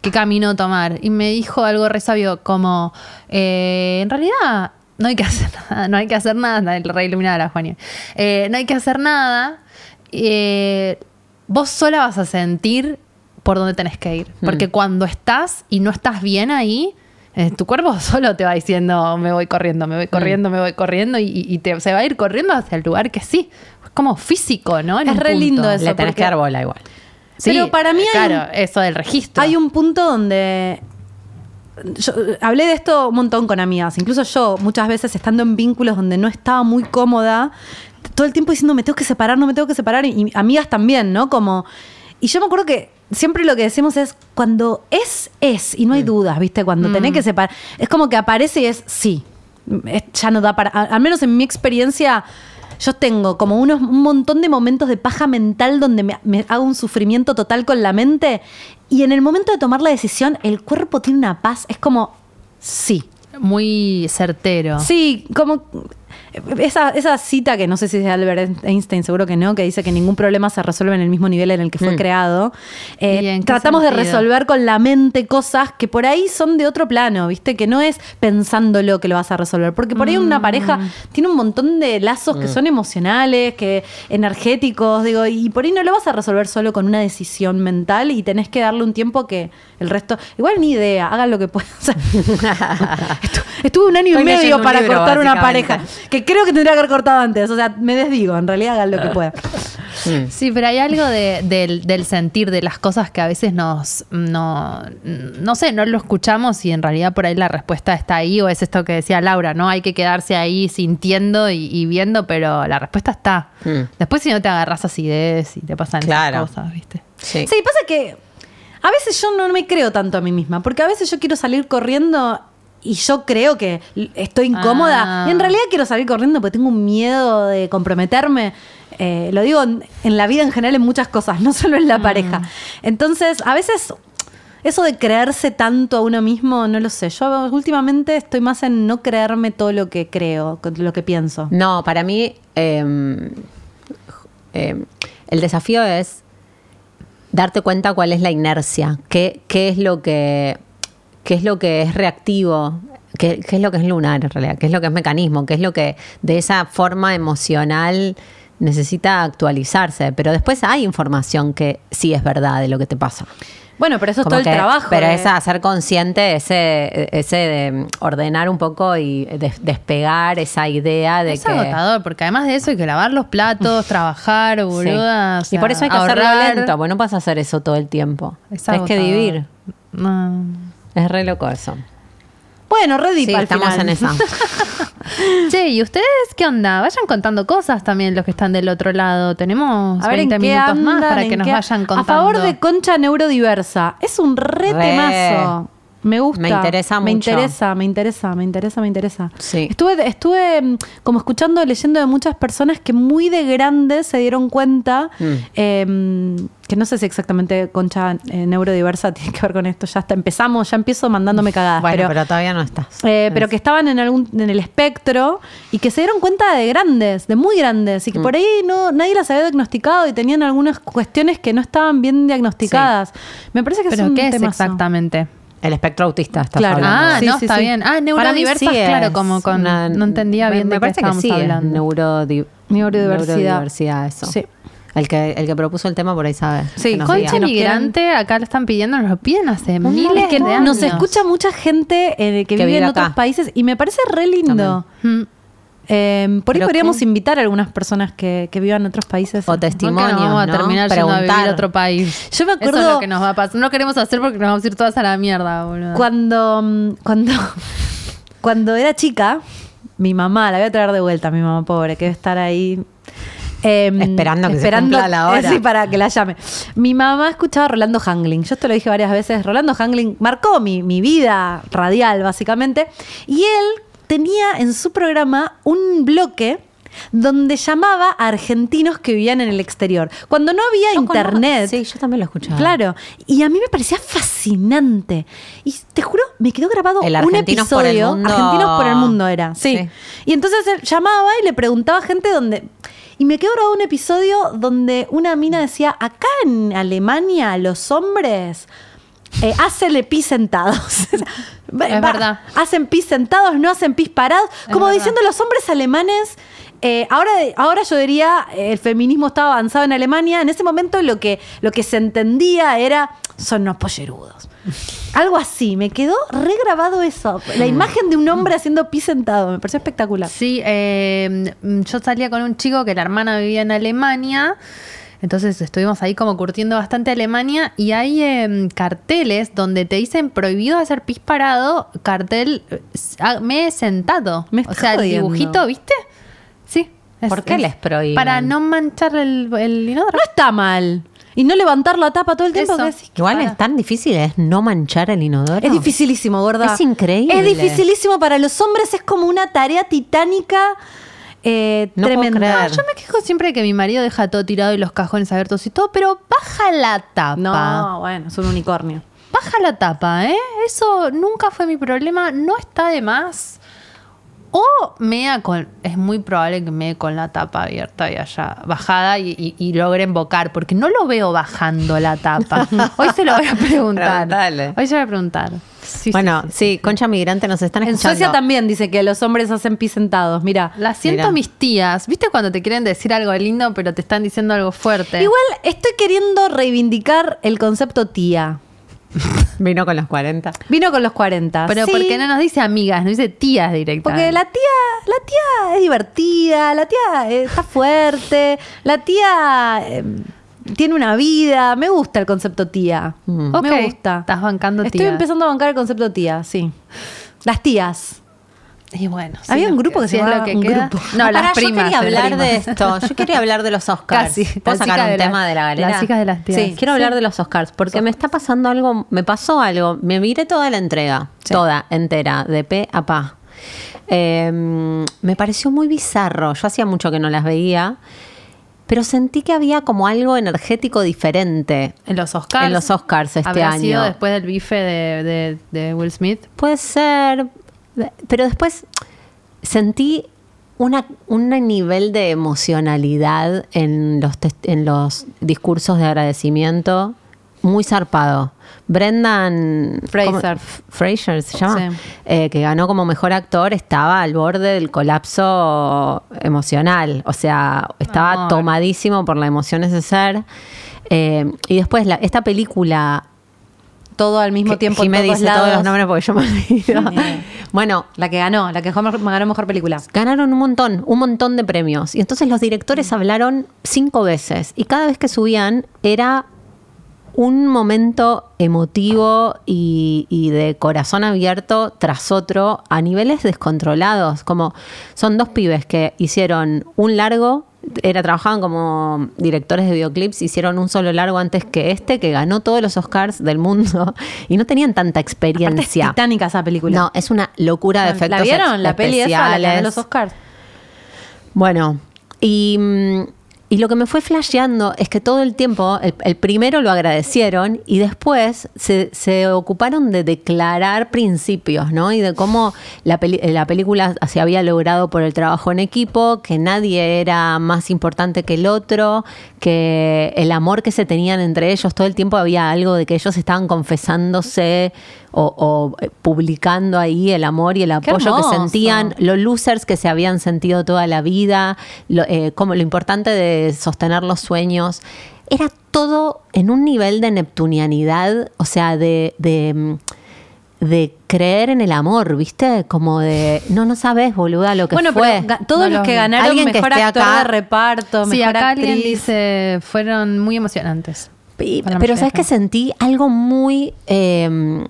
¿Qué camino tomar? Y me dijo algo re sabio, como, eh, en realidad no hay que hacer nada, no hay que hacer nada, el rey iluminado la Juania. Eh, no hay que hacer nada. eh, vos sola vas a sentir por dónde tenés que ir. Porque cuando estás y no estás bien ahí, eh, tu cuerpo solo te va diciendo, me voy corriendo, me voy corriendo, me voy corriendo, y, y te, se va a ir corriendo hacia el lugar que sí. Es como físico, ¿no? En Es re lindo eso. Le tenés porque- que dar bola igual. Sí, Pero para mí hay claro, eso del registro. Hay un punto donde. Yo hablé de esto un montón con amigas. Incluso yo, muchas veces estando en vínculos donde no estaba muy cómoda, todo el tiempo diciendo me tengo que separar, no me tengo que separar. Y, y amigas también, ¿no? Como. Y yo me acuerdo que siempre lo que decimos es cuando es, es, y no hay dudas, ¿viste? Cuando tenés que separar. Es como que aparece y es sí. Es- ya no da para. Al menos en mi experiencia. Yo tengo como unos, un montón de momentos de paja mental donde me, me hago un sufrimiento total con la mente y en el momento de tomar la decisión el cuerpo tiene una paz, es como, sí, Muy certero. sí, como esa, esa cita que no sé si es de Albert Einstein, seguro que no, que dice que ningún problema se resuelve en el mismo nivel en el que fue creado. Eh, ¿Y en qué tratamos de resolver con la mente cosas que por ahí son de otro plano, ¿viste? Que no es pensándolo que lo vas a resolver. Porque por ahí una pareja tiene un montón de lazos que son emocionales, que energéticos, digo, y por ahí no lo vas a resolver solo con una decisión mental y tenés que darle un tiempo que el resto. Igual ni idea, hagan lo que puedan. Estuve un año y medio para libro, cortar una pareja. Que creo que tendría que haber cortado antes. O sea, me desdigo. En realidad hagan lo que puedan. Mm. Sí, pero hay algo de- del, del sentir de las cosas que a veces nos, no, no sé, no lo escuchamos y en realidad por ahí la respuesta está ahí o es esto que decía Laura, ¿no? Hay que quedarse ahí sintiendo y, y viendo, pero la respuesta está. Mm. Después si no te agarras acidez y te pasan Claro. esas cosas, ¿viste? Sí. Sí, pasa que a veces yo no me creo tanto a mí misma. Porque a veces yo quiero salir corriendo y yo creo que estoy incómoda. Ah. Y en realidad quiero salir corriendo porque tengo un miedo de comprometerme. Eh, lo digo en, en la vida en general en muchas cosas, no solo en la pareja. Entonces, a veces eso de creerse tanto a uno mismo, no lo sé. Yo últimamente estoy más en no creerme todo lo que creo, lo que pienso. No, para mí, eh, eh, el desafío es darte cuenta cuál es la inercia, qué, qué es lo que qué es lo que es reactivo, qué, qué es lo que es lunar en realidad, qué es lo que es mecanismo, qué es lo que de esa forma emocional necesita actualizarse. Pero después hay información que sí es verdad de lo que te pasa. Bueno, pero eso es Como todo el trabajo. Pero de- es hacer consciente ese, ese de ordenar un poco y des- despegar esa idea de Es que. agotador, porque además de eso hay que lavar los platos, trabajar, Sí. boluda. y por eso hay que hacerlo ahorrar. lento, porque no vas a hacer eso todo el tiempo. Es Tienes que vivir. No. Es re loco eso. Bueno, Reddit Sí, al estamos final. en esa. Che, ¿y ustedes qué onda? Vayan contando cosas también los que están del otro lado. Tenemos A ver 20 en qué minutos andan, más para que nos qué- vayan contando. A favor de concha neurodiversa. Es un re, Re. temazo. Me gusta. Me interesa Me mucho. interesa, me interesa, me interesa, me interesa. Sí. Estuve, estuve mm, como escuchando, leyendo de muchas personas que muy de grandes se dieron cuenta Mm. eh, que no sé si exactamente concha eh, neurodiversa tiene que ver con esto. Ya está, empezamos, ya empiezo mandándome cagadas. Bueno, pero, pero todavía no estás. eh, pero que estaban en algún en el espectro y que se dieron cuenta de grandes, de muy grandes, y Mm. que por ahí no nadie las había diagnosticado y tenían algunas cuestiones que no estaban bien diagnosticadas. Me parece que es ¿Pero un qué es exactamente? El espectro autista estás Claro. hablando. Ah, Sí, no, sí, está sí. bien. Ah, neurodiversas, sí claro, es como con. una- no entendía me- bien me de qué parece que estábamos sí, es hablando. neurodi- Neurodiversidad. neurodiversidad, eso. Sí. El que, el que propuso el tema por ahí sabe. Sí, Concha migrante, acá lo están pidiendo, nos lo piden hace miles Es que de años. nos escucha mucha gente eh, que, Que vive vive en acá. otros países y me parece re lindo. Mm. Eh, por ahí podríamos qué- invitar a algunas personas que, que vivan en otros países. O ¿Por qué testimonios, no vamos a ¿no? terminar yendo a vivir Preguntar. a otro país? Yo me Eso es acuerdo- lo que nos va a pasar. No lo queremos hacer porque nos vamos a ir todas a la mierda, boludo. Cuando, mm, cuando, cuando era chica, mi mamá, la voy a traer de vuelta, mi mamá pobre, que debe estar ahí. Em, Esperando que se cumpla la hora. Sí, para que la llame. Mi mamá escuchaba a Rolando Hangling. Yo esto lo dije varias veces. Rolando Hangling marcó mi, mi vida radial, básicamente. Y él tenía en su programa un bloque donde llamaba a argentinos que vivían en el exterior. Cuando no había Yo conozco- internet. Sí, yo también lo escuchaba. Claro, y a mí me parecía fascinante. Y te juro, me quedó grabado El un Argentinos por el episodio. Mundo. Argentinos por el mundo era, sí. Sí. Y entonces él llamaba y le preguntaba a gente donde. Y me quedó grabado un episodio donde una mina decía: acá en Alemania los hombres. Eh, hacen pis sentados. Es verdad. Hacen pis sentados, no hacen pis parados. Es Como verdad. diciendo los hombres alemanes. eh, ahora, ahora yo diría, eh, el feminismo estaba avanzado en Alemania. En ese momento lo que, lo que se entendía era, son unos pollerudos. Algo así, me quedó regrabado eso. La imagen de un hombre haciendo pis sentado, me pareció espectacular. Sí, eh, yo salía con un chico que la hermana vivía en Alemania. Entonces estuvimos ahí como curtiendo bastante Alemania y hay em, carteles donde te dicen prohibido hacer pis parado, cartel eh, ah, me he sentado. Me o sea, el dibujito, ¿viste? Sí. es- ¿Por qué es les prohíben? Para no manchar el, el inodoro. No está mal. Y no levantar la tapa todo el tiempo. Eso. que decís, Igual Para. es tan difícil es no manchar el inodoro. Es dificilísimo, gorda. Es increíble. Es dificilísimo para los hombres, es como una tarea titánica eh, No tremenda. yo me quejo siempre de que mi marido deja todo tirado y los cajones abiertos y todo, pero baja la tapa. No, bueno, es un unicornio. Baja la tapa, ¿eh? Eso nunca fue mi problema, no está de más. O mea con. Es muy probable que me con la tapa abierta y allá bajada y, y, y logre invocar, porque no lo veo bajando la tapa. Hoy se lo voy a preguntar. Preguntale. Hoy se lo voy a preguntar. Sí, bueno, sí, sí, Concha Migrante nos están En escuchando. Suecia también dice que los hombres hacen pis sentados. Mira. La siento Mira. mis tías. ¿Viste cuando te quieren decir algo lindo, pero te están diciendo algo fuerte? Igual estoy queriendo reivindicar el concepto tía. Vino con los 40. Vino con los 40. Pero sí, ¿por qué no nos dice amigas? Nos dice tías directamente. Porque la tía, la tía es divertida, la tía eh, está fuerte, la tía eh, tiene una vida. Me gusta el concepto tía. Mm. Me gusta. estás bancando Estoy tía. empezando a bancar el concepto tía, sí. Las tías. Y bueno, sí, Había un grupo que se sí es llamaba lo que un queda. grupo. No, Ah, las pará, primas. Yo quería hablar de esto. Yo quería hablar de los Oscars. Casi. ¿Puedo sacar un de la- tema de la galera? las chicas de las tías. Sí, quiero Sí. hablar de los Oscars porque me está pasando algo, me pasó algo. Me miré toda la entrega, toda, entera, de pe a pa. Eh, me pareció muy bizarro. Yo hacía mucho que no las veía. Pero sentí que había como algo energético diferente. En los Oscars. En los Oscars este ¿Habrá año. sido después del bife de, de- de Will Smith? Puede ser, pero después sentí una, un nivel de emocionalidad en los, en los discursos de agradecimiento muy zarpado. Brendan Fraser. Fraser se llama, Sí. Eh, que ganó como mejor actor, estaba al borde del colapso emocional. O sea, estaba Amor. tomadísimo por la emoción ese ser. Eh, y después la- esta película Todo al mismo que tiempo. Jimé en todos dice todos lados. los nombres porque yo me olvido. Bueno, La que ganó, la que ganó ganó mejor película. ganaron un montón, un montón de premios. Y entonces los directores hablaron cinco veces. Y cada vez que subían era un momento emotivo y, y de corazón abierto tras otro a niveles descontrolados. Como son dos pibes que hicieron un largo, era, trabajaban como directores de videoclips, hicieron un solo largo antes que este, que ganó todos los Oscars del mundo y no tenían tanta Aparte es experiencia. titánica esa película. No, es una locura de efectos ¿La vieron? La peli esa, la especiales. los Oscars. Bueno, y, mm, y lo que me fue flasheando es que todo el tiempo, el, el primero lo agradecieron y después se, se ocuparon de declarar principios, ¿no? Y de cómo la, película se había logrado por el trabajo en equipo, que nadie era más importante que el otro, que el amor que se tenían entre ellos, todo el tiempo había algo de que ellos estaban confesándose o, o, eh, publicando ahí el amor y el apoyo que sentían los losers que se habían sentido toda la vida, lo, eh, como lo importante de sostener los sueños. Era todo en un nivel de neptunianidad, o sea, de, de, mm, de creer en el amor, ¿viste? Como de, no, no sabes, boluda, lo que Bueno, fue. pero todos No los que ganaron Alguien que mejor esté actor acá- de reparto, Sí, mejor acá actriz. alguien dice, fueron muy emocionantes. Y- pero sabes que sentí algo muy, eh,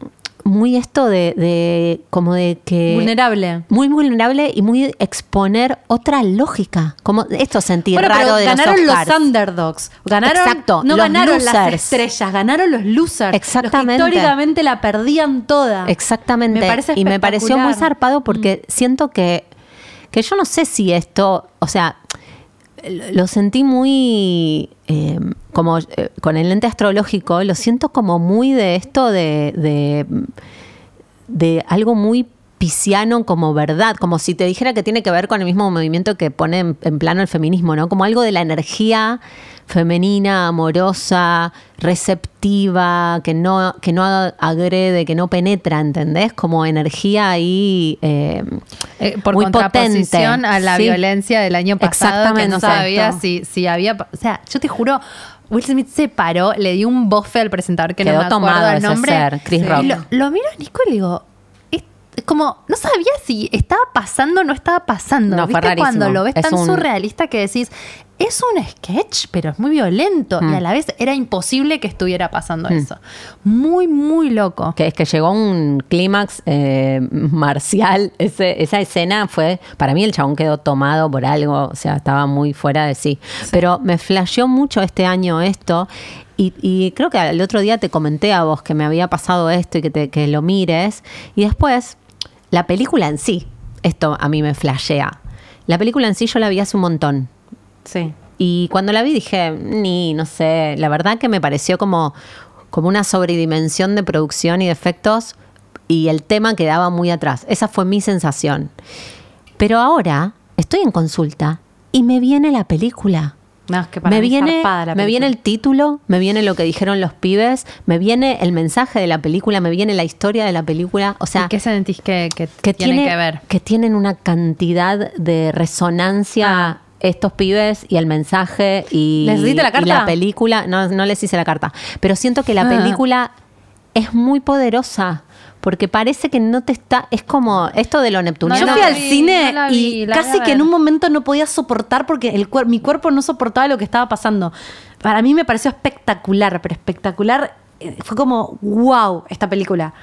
muy esto de, de como de que Vulnerable. muy vulnerable y muy exponer otra lógica. Como esto sentí Bueno, raro pero de ganaron los underdogs. Ganaron, Exacto, no los ganaron las estrellas, ganaron los losers. Exactamente. Los que históricamente la perdían toda. Exactamente. Me parece y me pareció muy espectacular. Mm. zarpado porque siento que, que yo no sé si esto, o sea, lo lo sentí muy eh, como eh, con el lente astrológico, lo siento como muy de esto de, de, de algo muy pisciano como verdad, como si te dijera que tiene que ver con el mismo movimiento que pone en, en plano el feminismo, ¿no? Como algo de la energía femenina, amorosa, receptiva, que no, que no agrede, que no penetra, ¿entendés? Como energía ahí eh, Eh, por muy contraposición potente. a la Sí. violencia del año pasado, que no sabía si, si había... O sea, yo te juro, Will Smith se paró, le dio un bofe al presentador que Quedó no me acuerdo tomado el ese nombre. ser, Chris Y Rock. Lo, lo miro a Nico y le digo... es Como, no sabía si estaba pasando o no estaba pasando. No, fue ¿Viste rarísimo. cuando lo ves Es tan un- surrealista que decís, es un sketch, pero es muy violento. Mm. Y a la vez era imposible que estuviera pasando eso. Muy, muy loco. que es que llegó un clímax eh, marcial. Ese- esa escena fue, para mí el chabón quedó tomado por algo, o sea, estaba muy fuera de sí. Pero me flasheó mucho este año esto. Y, y creo que el otro día te comenté a vos que me había pasado esto y que, te- que lo mires. Y después, la película en sí, esto a mí me flashea. La película en sí yo la vi hace un montón. Sí. Y cuando la vi dije, ni, no sé, la verdad que me pareció como, como una sobredimensión de producción y de efectos y el tema quedaba muy atrás. Esa fue mi sensación. Pero ahora estoy en consulta y me viene la película. No, es que para me viene, la me viene el título, me viene lo que dijeron los pibes, me viene el mensaje de la película, me viene la historia de la película. O sea, ¿Y qué sentís que, que que tiene, tiene que ver? que tienen una cantidad de resonancia Ah. estos pibes y el mensaje y, ¿Les la y carta? la película no no les hice la carta pero siento que la Ah. película es muy poderosa porque parece que no te está es como esto de lo neptuniano Yo fui al vi, cine no la vi, y casi que en un momento no podía soportar porque el cuer- mi cuerpo no soportaba lo que estaba pasando. Para mí me pareció espectacular, pero espectacular. eh, Fue como, wow, esta película.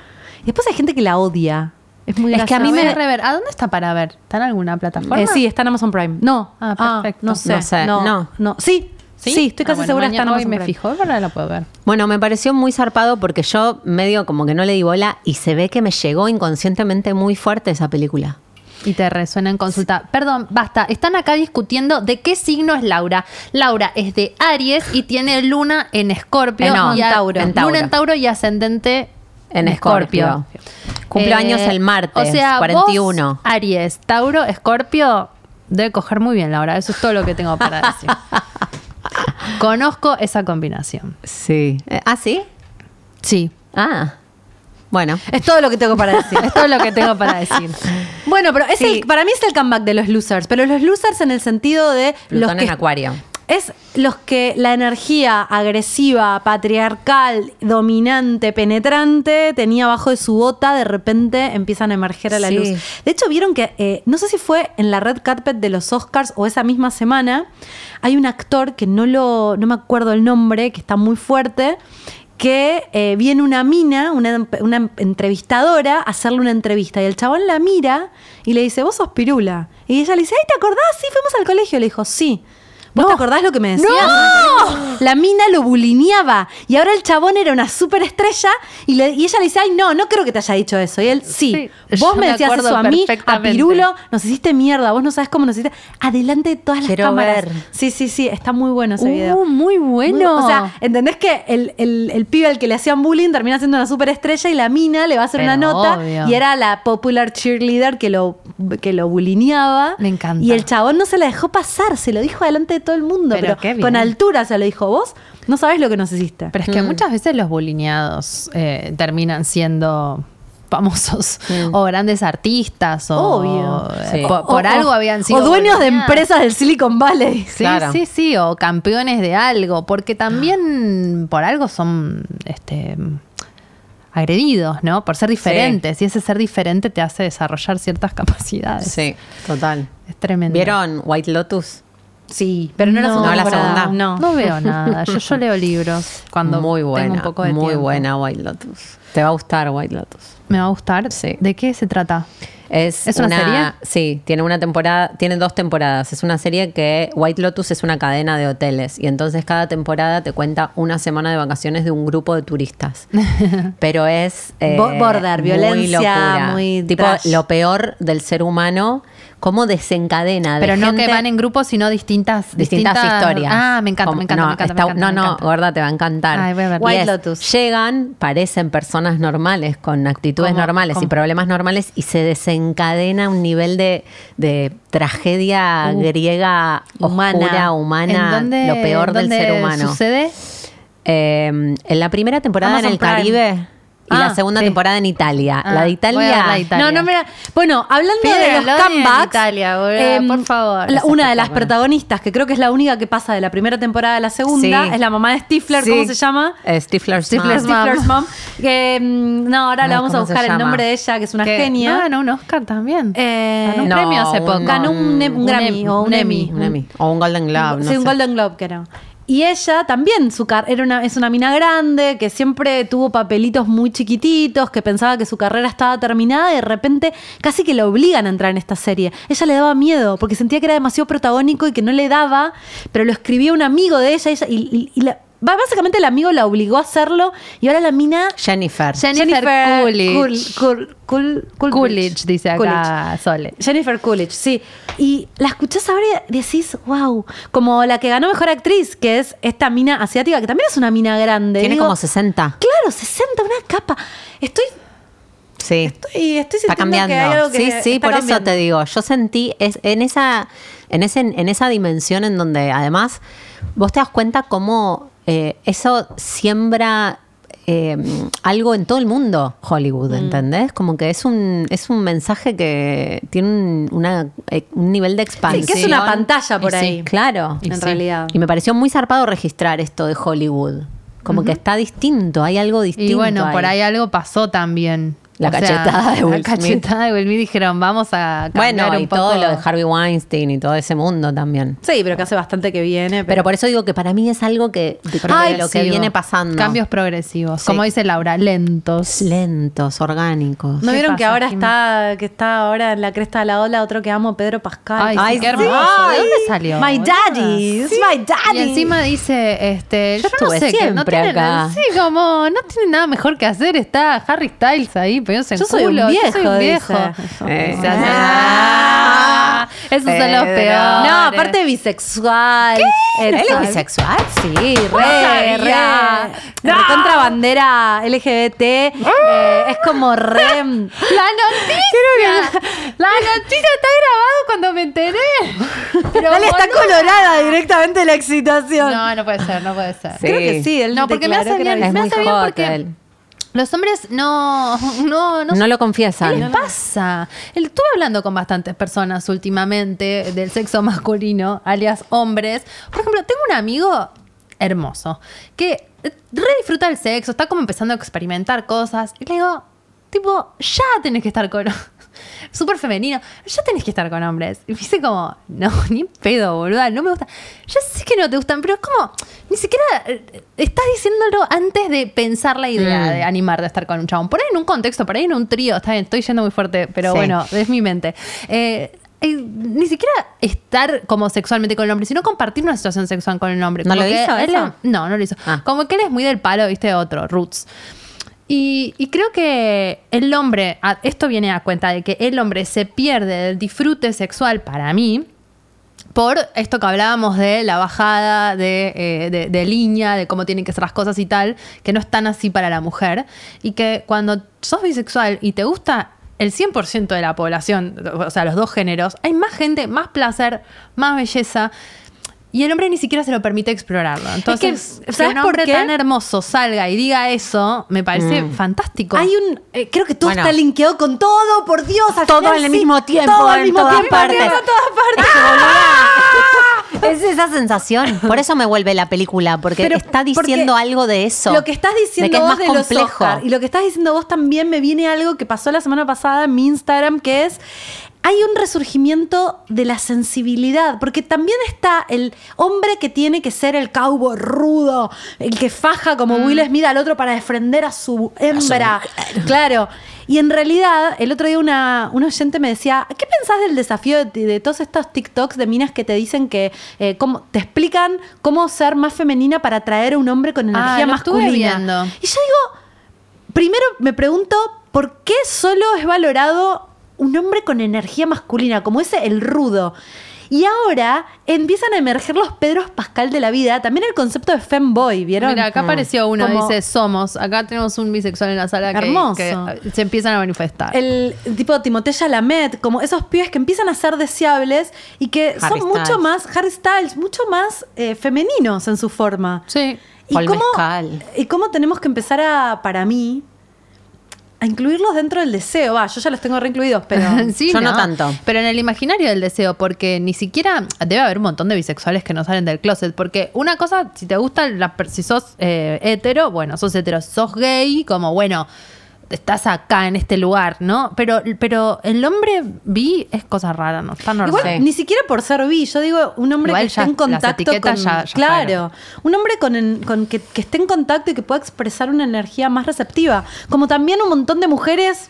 Y después hay gente que la odia. Es muy Es que a mí me- a rever. ¿A dónde está para ver? ¿Está en alguna plataforma? Eh, sí, está en Amazon Prime. No. Ah, perfecto. no sé. No sé, No, no. no. Sí, sí, estoy Ah, casi bueno, segura en mañana hoy me fijo, ahora la puedo ver. Bueno, me pareció muy zarpado porque yo medio como que no le di bola y se ve que me llegó inconscientemente muy fuerte esa película. Y te resuena en consulta. Perdón, basta. Están acá discutiendo de qué signo es Laura. Laura es de Aries y tiene luna en Escorpio. Eh, no, y en Tauro. En Tauro. Luna en Tauro y ascendente En Escorpio. Cumplo Eh, años el martes, o sea, 41. vos, Aries, Tauro, Escorpio, Debe coger muy bien, Laura. Eso es todo lo que tengo para decir. Conozco esa combinación. Sí. Eh, ¿Ah, sí? Sí. Ah. Bueno. Es todo lo que tengo para decir. Es todo lo que tengo para decir. Bueno, pero es Sí. el- para mí es el comeback de los losers, pero los losers en el sentido de los Plutón que en Acuario. Es los que la energía agresiva, patriarcal, dominante, penetrante tenía abajo de su bota, de repente empiezan a emerger a la Sí. luz. De hecho, vieron que, eh, no sé si fue en la red carpet de los Oscars o esa misma semana, hay un actor que no lo, no me acuerdo el nombre, que está muy fuerte, que eh, viene una mina, una, una entrevistadora, a hacerle una entrevista. Y el chabón la mira y le dice, vos sos pirula. Y ella le dice, ay, ¿te acordás? Sí, fuimos al colegio. Le dijo, sí. ¿Vos te acordás lo que me decías? La mina lo bulineaba. Y ahora el chabón era una superestrella. Y, le- y ella le dice, ay, no, no creo que te haya dicho eso. Y él, sí. Sí, vos me decías eso a mí, a. Pirulo, nos hiciste mierda. Vos no sabes cómo nos hiciste. Adelante de todas las Quiero cámaras. ver. Sí, sí, sí. Está muy bueno ese video. Uh, muy bueno. Muy- O sea, ¿entendés que el, el, el pibe al que le hacían bullying termina siendo una superestrella y la mina le va a hacer Pero una nota obvio. y era la popular cheerleader que lo, que lo bulineaba. Me encanta. Y el chabón no se la dejó pasar, se lo dijo delante de todo el mundo, Pero con altura se lo dijo. Vos no sabés lo que nos hiciste. Pero es que muchas veces los bulineados eh, terminan siendo famosos o grandes artistas o Obvio. eh, Sí. por, por O- algo habían sido O dueños de empresas del Silicon Valley. Sí, Claro. sí, sí, o campeones de algo, porque también por algo son este agredidos, ¿no? Por ser diferentes, y ese ser diferente te hace desarrollar ciertas capacidades. Sí, total. Es tremendo. ¿Vieron White Lotus? Sí, pero no, la No, segunda. ¿no la segunda? No. No veo nada. Yo, yo leo libros cuando muy buena, tengo un poco de muy tiempo. buena White Lotus. Te va a gustar White Lotus. Me va a gustar. Sí. ¿De qué se trata? Es, ¿Es una serie? Sí, tiene una temporada, tiene dos temporadas. Es una serie que White Lotus es una cadena de hoteles y entonces cada temporada te cuenta una semana de vacaciones de un grupo de turistas. Pero es eh, Bo- border, muy violencia, locura. muy tipo trash. lo peor del ser humano, cómo desencadena. de Pero no que van en grupos, sino distintas, distintas, historias. Ah, me encanta, Como- me encanta, no, me encanta, está- me encanta, No, me no, gorda, te va a encantar. Ay, voy a ver. Y White es, Lotus. Llegan, parecen personas normales, con actitudes ¿Cómo? normales y problemas normales, y se desencadena un nivel de, de tragedia Uh. griega Humana. oscura, humana, ¿En dónde- lo peor del ser humano. sucede? Eh, en la primera temporada Amazon en el Prime. Caribe y Ah, la segunda sí. temporada en Italia. Ah, la de Italia. ver la de Italia. No, no, mira. Bueno, hablando de los comebacks. Italia, boludo, por favor. la- una de las protagonistas, que creo que es la única que pasa de la primera temporada a la segunda, Sí. es la mamá de Stifler, Sí. ¿cómo se llama? Eh, Stifler's Stifler's Mom. Mom. Stifler's mom. Que, mm, no, ahora le Ay, vamos a ¿cómo se buscar el nombre de ella, que es una Que genia. No, ganó un Oscar también. Eh, ganó un no, premio hace poco. Ganó un, ne- un Un Grammy em- o un, Emmy. O un Golden Globe. no sí, un. Golden Globe que era. Y ella también, su era una, es una mina grande, que siempre tuvo papelitos muy chiquititos, que pensaba que su carrera estaba terminada y de repente casi que la obligan a entrar en esta serie. Ella le daba miedo porque sentía que era demasiado protagónico y que no le daba, pero lo escribía un amigo de ella, y, y- y la- básicamente el amigo la obligó a hacerlo y ahora la mina... Jennifer. Jennifer Coolidge. Cool- Cool- Cool- Coolidge. Dice acá Coolidge. Sole. Jennifer Coolidge, sí. Y la escuchás ahora y decís, wow, como la que ganó mejor actriz, que es esta mina asiática, que también es una mina grande. Tiene Digo, como 60. Claro, 60, una capa. Estoy, Sí. estoy, estoy Está cambiando. que hay algo que sí, sí, por cambiando. eso te digo. Yo sentí es, en esa, en ese, en esa dimensión en donde además vos te das cuenta cómo eh, eso siembra eh, algo en todo el mundo, Mm. Hollywood, ¿entendés? Como que es un, es un mensaje que tiene un, una, eh, un nivel de Sí, expansión. que es una pantalla por Y sí, ahí. Claro. En realidad. Y me pareció muy zarpado registrar esto de Hollywood. Como que está distinto, hay algo distinto. Y bueno, por ahí algo pasó también. La cachetada de Will La cachetada de Will Smith dijeron, vamos a cambiar Bueno, un y poco. todo lo de Harvey Weinstein y todo ese mundo también. Sí, pero que hace bastante que viene. Pero por eso digo que para mí es algo que de, de lo que viene pasando. Cambios progresivos. Sí. Como dice Laura, lentos. lentos, orgánicos. ¿No ¿Qué vieron que ahora está, que está ahora en la cresta de la ola otro que amo, Pedro Pascal? Ay, Ay, sí, qué sí. hermoso. ¿De dónde salió? My daddy, my daddy. Y encima dice, este, yo, no estuve sé, que no siempre acá. sí, como no tiene nada mejor que hacer, está Harry Styles ahí, en Yo soy un culo, yo soy viejo, un viejo. Eh. Ah. esos son los peores. No, aparte bisexual. ¿Él es bisexual? Sí, re, re. No. Contra bandera LGBT. eh, es como re. La noticia, la noticia está grabado cuando me enteré. Pero, Dale, está colorada directamente la excitación. No, no puede ser, no puede ser. Sí. Creo que sí, él No, porque me hace bien, me hace bien porque. Los hombres no, no, no, No lo ¿Qué confiesan. les pasa? El- Estuve hablando con bastantes personas últimamente del sexo masculino, alias hombres. Por ejemplo, tengo un amigo hermoso que eh, re disfruta el sexo, está como empezando a experimentar cosas. Y le digo, tipo, ya tenés que estar con. Súper femenino, ya tenés que estar con hombres. Y me dice como, no, ni pedo, boluda, no me gusta. Ya sé que no te gustan, pero es como, ni siquiera eh, estás diciéndolo antes de pensar la idea Mm. de animarte a estar con un chabón. Por ahí en un contexto, por ahí en un trío, está bien, estoy yendo muy fuerte, pero Sí. bueno, es mi mente. Eh, eh, ni siquiera estar como sexualmente con el hombre, sino compartir una situación sexual con el hombre. ¿No Como lo que hizo él- eso? No, no lo hizo. Ah. Como que él es muy del palo, viste, otro, roots. Y, creo que el hombre, esto viene a cuenta de que el hombre se pierde del disfrute sexual para mí por esto que hablábamos de la bajada de, eh, de- de línea, de cómo tienen que ser las cosas y tal, que no están así para la mujer. Y que cuando sos bisexual y te gusta el 100% de la población, o sea, los dos géneros, hay más gente, más placer, más belleza. Y el hombre ni siquiera se lo permite explorarlo. Entonces, que, ¿sabes un por hombre qué? tan hermoso salga y diga eso, me parece Mm. fantástico. Hay un. eh, creo que todo Bueno. está linkeado con todo, por Dios. al Todo final al sí, mismo tiempo, Todo al en mismo todas tiempo, partes. en todas partes. Es esa sensación. Por eso me vuelve la película, porque Pero- está porque diciendo algo de eso. Lo que estás diciendo de que es vos más de complejo. los Oscar y lo que estás diciendo vos también me viene algo que pasó la semana pasada en mi Instagram, que es hay un resurgimiento de la sensibilidad, porque también está el hombre que tiene que ser el cowboy rudo, el que faja como Mm. Will Smith al otro para defender a su hembra. Claro. Y en realidad, el otro día una, un oyente me decía, ¿qué pensás del desafío de, de todos estos TikToks de minas que te dicen que eh, cómo, te explican cómo ser más femenina para atraer a un hombre con Ah, energía estuve masculina? viendo. Y yo digo, primero me pregunto, ¿por qué solo es valorado un hombre con energía masculina, como ese el rudo? Y ahora empiezan a emerger los Pedros Pascal de la vida, también el concepto de femboy, ¿vieron? Mira, acá apareció uno, Como- dice somos. Acá tenemos un bisexual en la sala que, Hermoso. que se empiezan a manifestar. El tipo Timothée Chalamet, como esos pibes que empiezan a ser deseables y que Harry son mucho más, Harry Styles, mucho más eh, femeninos en su forma. sí. ¿Y cómo, Mezcal. y cómo tenemos que empezar a, para mí, a incluirlos dentro del deseo? Va, yo ya los tengo reincluidos, pero... Sí, Yo no tanto. Pero en el imaginario del deseo, porque ni siquiera debe haber un montón de bisexuales que no salen del closet. Porque una cosa, si te gusta, la, si sos eh, hetero, bueno, sos hetero. Sos gay, como bueno, estás acá en este lugar, ¿no? Pero, pero el hombre bi es cosa rara, ¿no? Está normal. Igual, Sí. ni siquiera por ser bi, yo digo un hombre Igual que ya esté en contacto con. ya- ya claro. fueron. Un hombre con, en- con que, que esté en contacto y que pueda expresar una energía más receptiva. Como también un montón de mujeres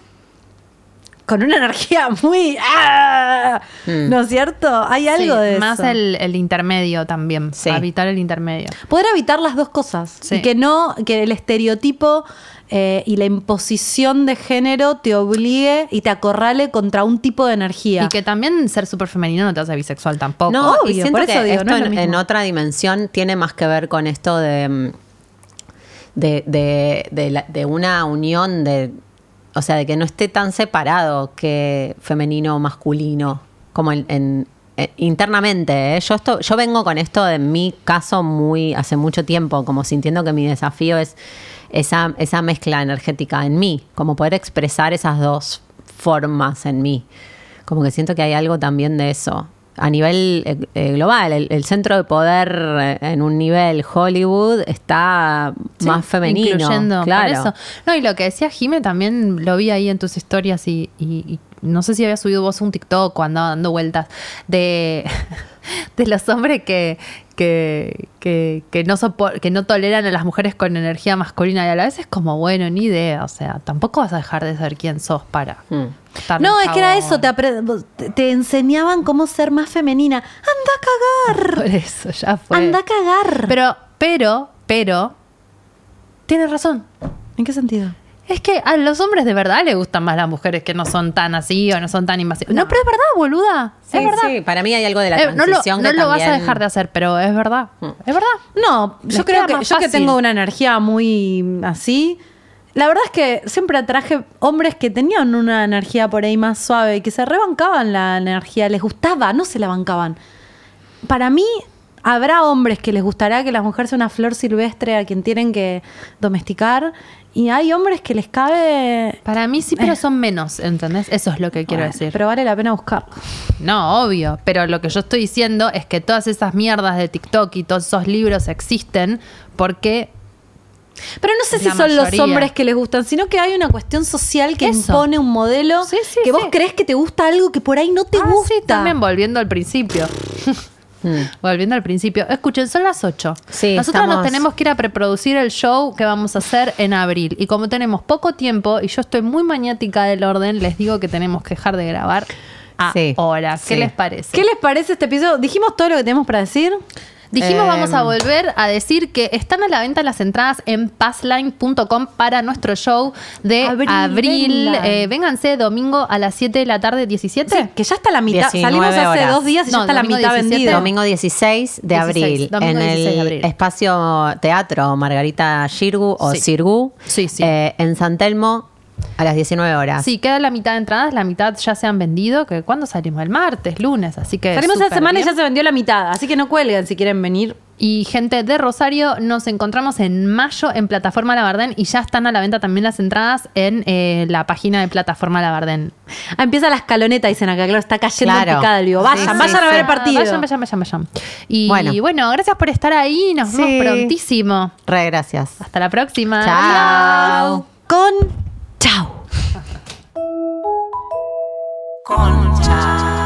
con una energía muy. ¡ah! Mm. ¿No es cierto? Hay Sí, algo de más eso. el, el intermedio también. Sí. Habitar el intermedio. Poder evitar las dos cosas. Sí. Y que no, que el estereotipo eh, y la imposición de género te obligue y te acorrale contra un tipo de energía. Y que también ser súper femenino no te hace bisexual tampoco. No, Obvio, y siento por eso que digo, esto no es en, otra dimensión tiene más que ver con esto de, mm, de, de, de la- de una unión de, o sea, de que no esté tan separado que femenino o masculino, como en, en- eh, internamente. ¿eh? Yo, esto, yo vengo con esto de mi caso muy hace mucho tiempo, como sintiendo que mi desafío es esa, esa mezcla energética en mí, como poder expresar esas dos formas en mí. Como que siento que hay algo también de eso. A nivel eh, eh, global, el, el centro de poder eh, en un nivel Hollywood está Sí, más femenino. Incluyendo, por claro. eso. No, y lo que decía Jime también lo vi ahí en tus historias y, y- y no sé si había subido vos un TikTok o andaba dando vueltas de, de los hombres que, que, que, que no sopor- que no toleran a las mujeres con energía masculina y a la vez es como, bueno, ni idea. O sea, tampoco vas a dejar de ser quien sos para Mm. estar No, es que era eso, te- te enseñaban cómo ser más femenina. Anda a cagar, Por eso, ya fue. anda a cagar. Pero, pero, pero, tienes razón. ¿En qué sentido? Es que a los hombres de verdad les gustan más las mujeres que no son tan así o no son tan invasivas. No, pero es verdad, boluda. Sí, es verdad. sí, para mí hay algo de la Eh, no lo, transición no que lo vas a dejar de hacer, pero es verdad. Mm. Es verdad. No, Les yo creo que yo que tengo una energía muy así, La verdad es que siempre atraje hombres que tenían una energía por ahí más suave y que se rebancaban la energía, les gustaba, no se la bancaban. Para mí, habrá hombres que les gustará que la mujer sea una flor silvestre a quien tienen que domesticar. Y hay hombres que les cabe. Para mí sí, pero son menos, ¿entendés? Eso es lo que quiero Bueno, decir. Pero vale la pena buscarlo. No, obvio. Pero lo que yo estoy diciendo es que todas esas mierdas de TikTok y todos esos libros existen porque Pero no sé si son los hombres que les gustan, sino que hay una cuestión social que Eso. impone un modelo Sí, sí, que vos sí. crees que te gusta algo que por ahí no te Ah, gusta. también volviendo al principio. Mm. Volviendo al principio. Escuchen, son las 8. Sí, Nosotros nos tenemos que ir a preproducir el show que vamos a hacer en abril. Y como tenemos poco tiempo y yo estoy muy maniática del orden, les digo que tenemos que dejar de grabar Sí, ahora. ¿Qué sí. les parece? ¿Qué les parece este episodio? Dijimos todo lo que tenemos para decir. Dijimos Em. vamos a volver a decir que están a la venta las entradas en passline.com para nuestro show de Abril, abril. Eh, vénganse domingo a las 7 de la tarde, 17. Sí, que ya está la mitad. 19 Salimos hace horas. dos días y ya está la mitad 17. vendida. Domingo 16 de 16, abril domingo en 16 de el abril. espacio teatro Margarita Shirgu o Sí. Sirgu Sí, sí. eh, en San Telmo a las 19 horas. Sí, queda la mitad de entradas, la mitad ya se han vendido. que ¿Cuándo salimos? El martes, lunes, así que. Salimos esta semana y ya se vendió la mitad, así que no cuelguen si quieren venir. Y gente de Rosario, nos encontramos en mayo en Plataforma Labardén y ya están a la venta también las entradas en eh, la página de Plataforma Labardén. Ah, empieza la escaloneta, dicen acá, claro, está cayendo Claro. en picada el vivo. Vayan, Sí, vayan sí, a ver sí. el partido. Vayan, vayan, vayan, vayan. Y Bueno. bueno, gracias por estar ahí. Nos vemos Sí. prontísimo. Re, gracias. Hasta la próxima. Chao. Con Chao. Concha.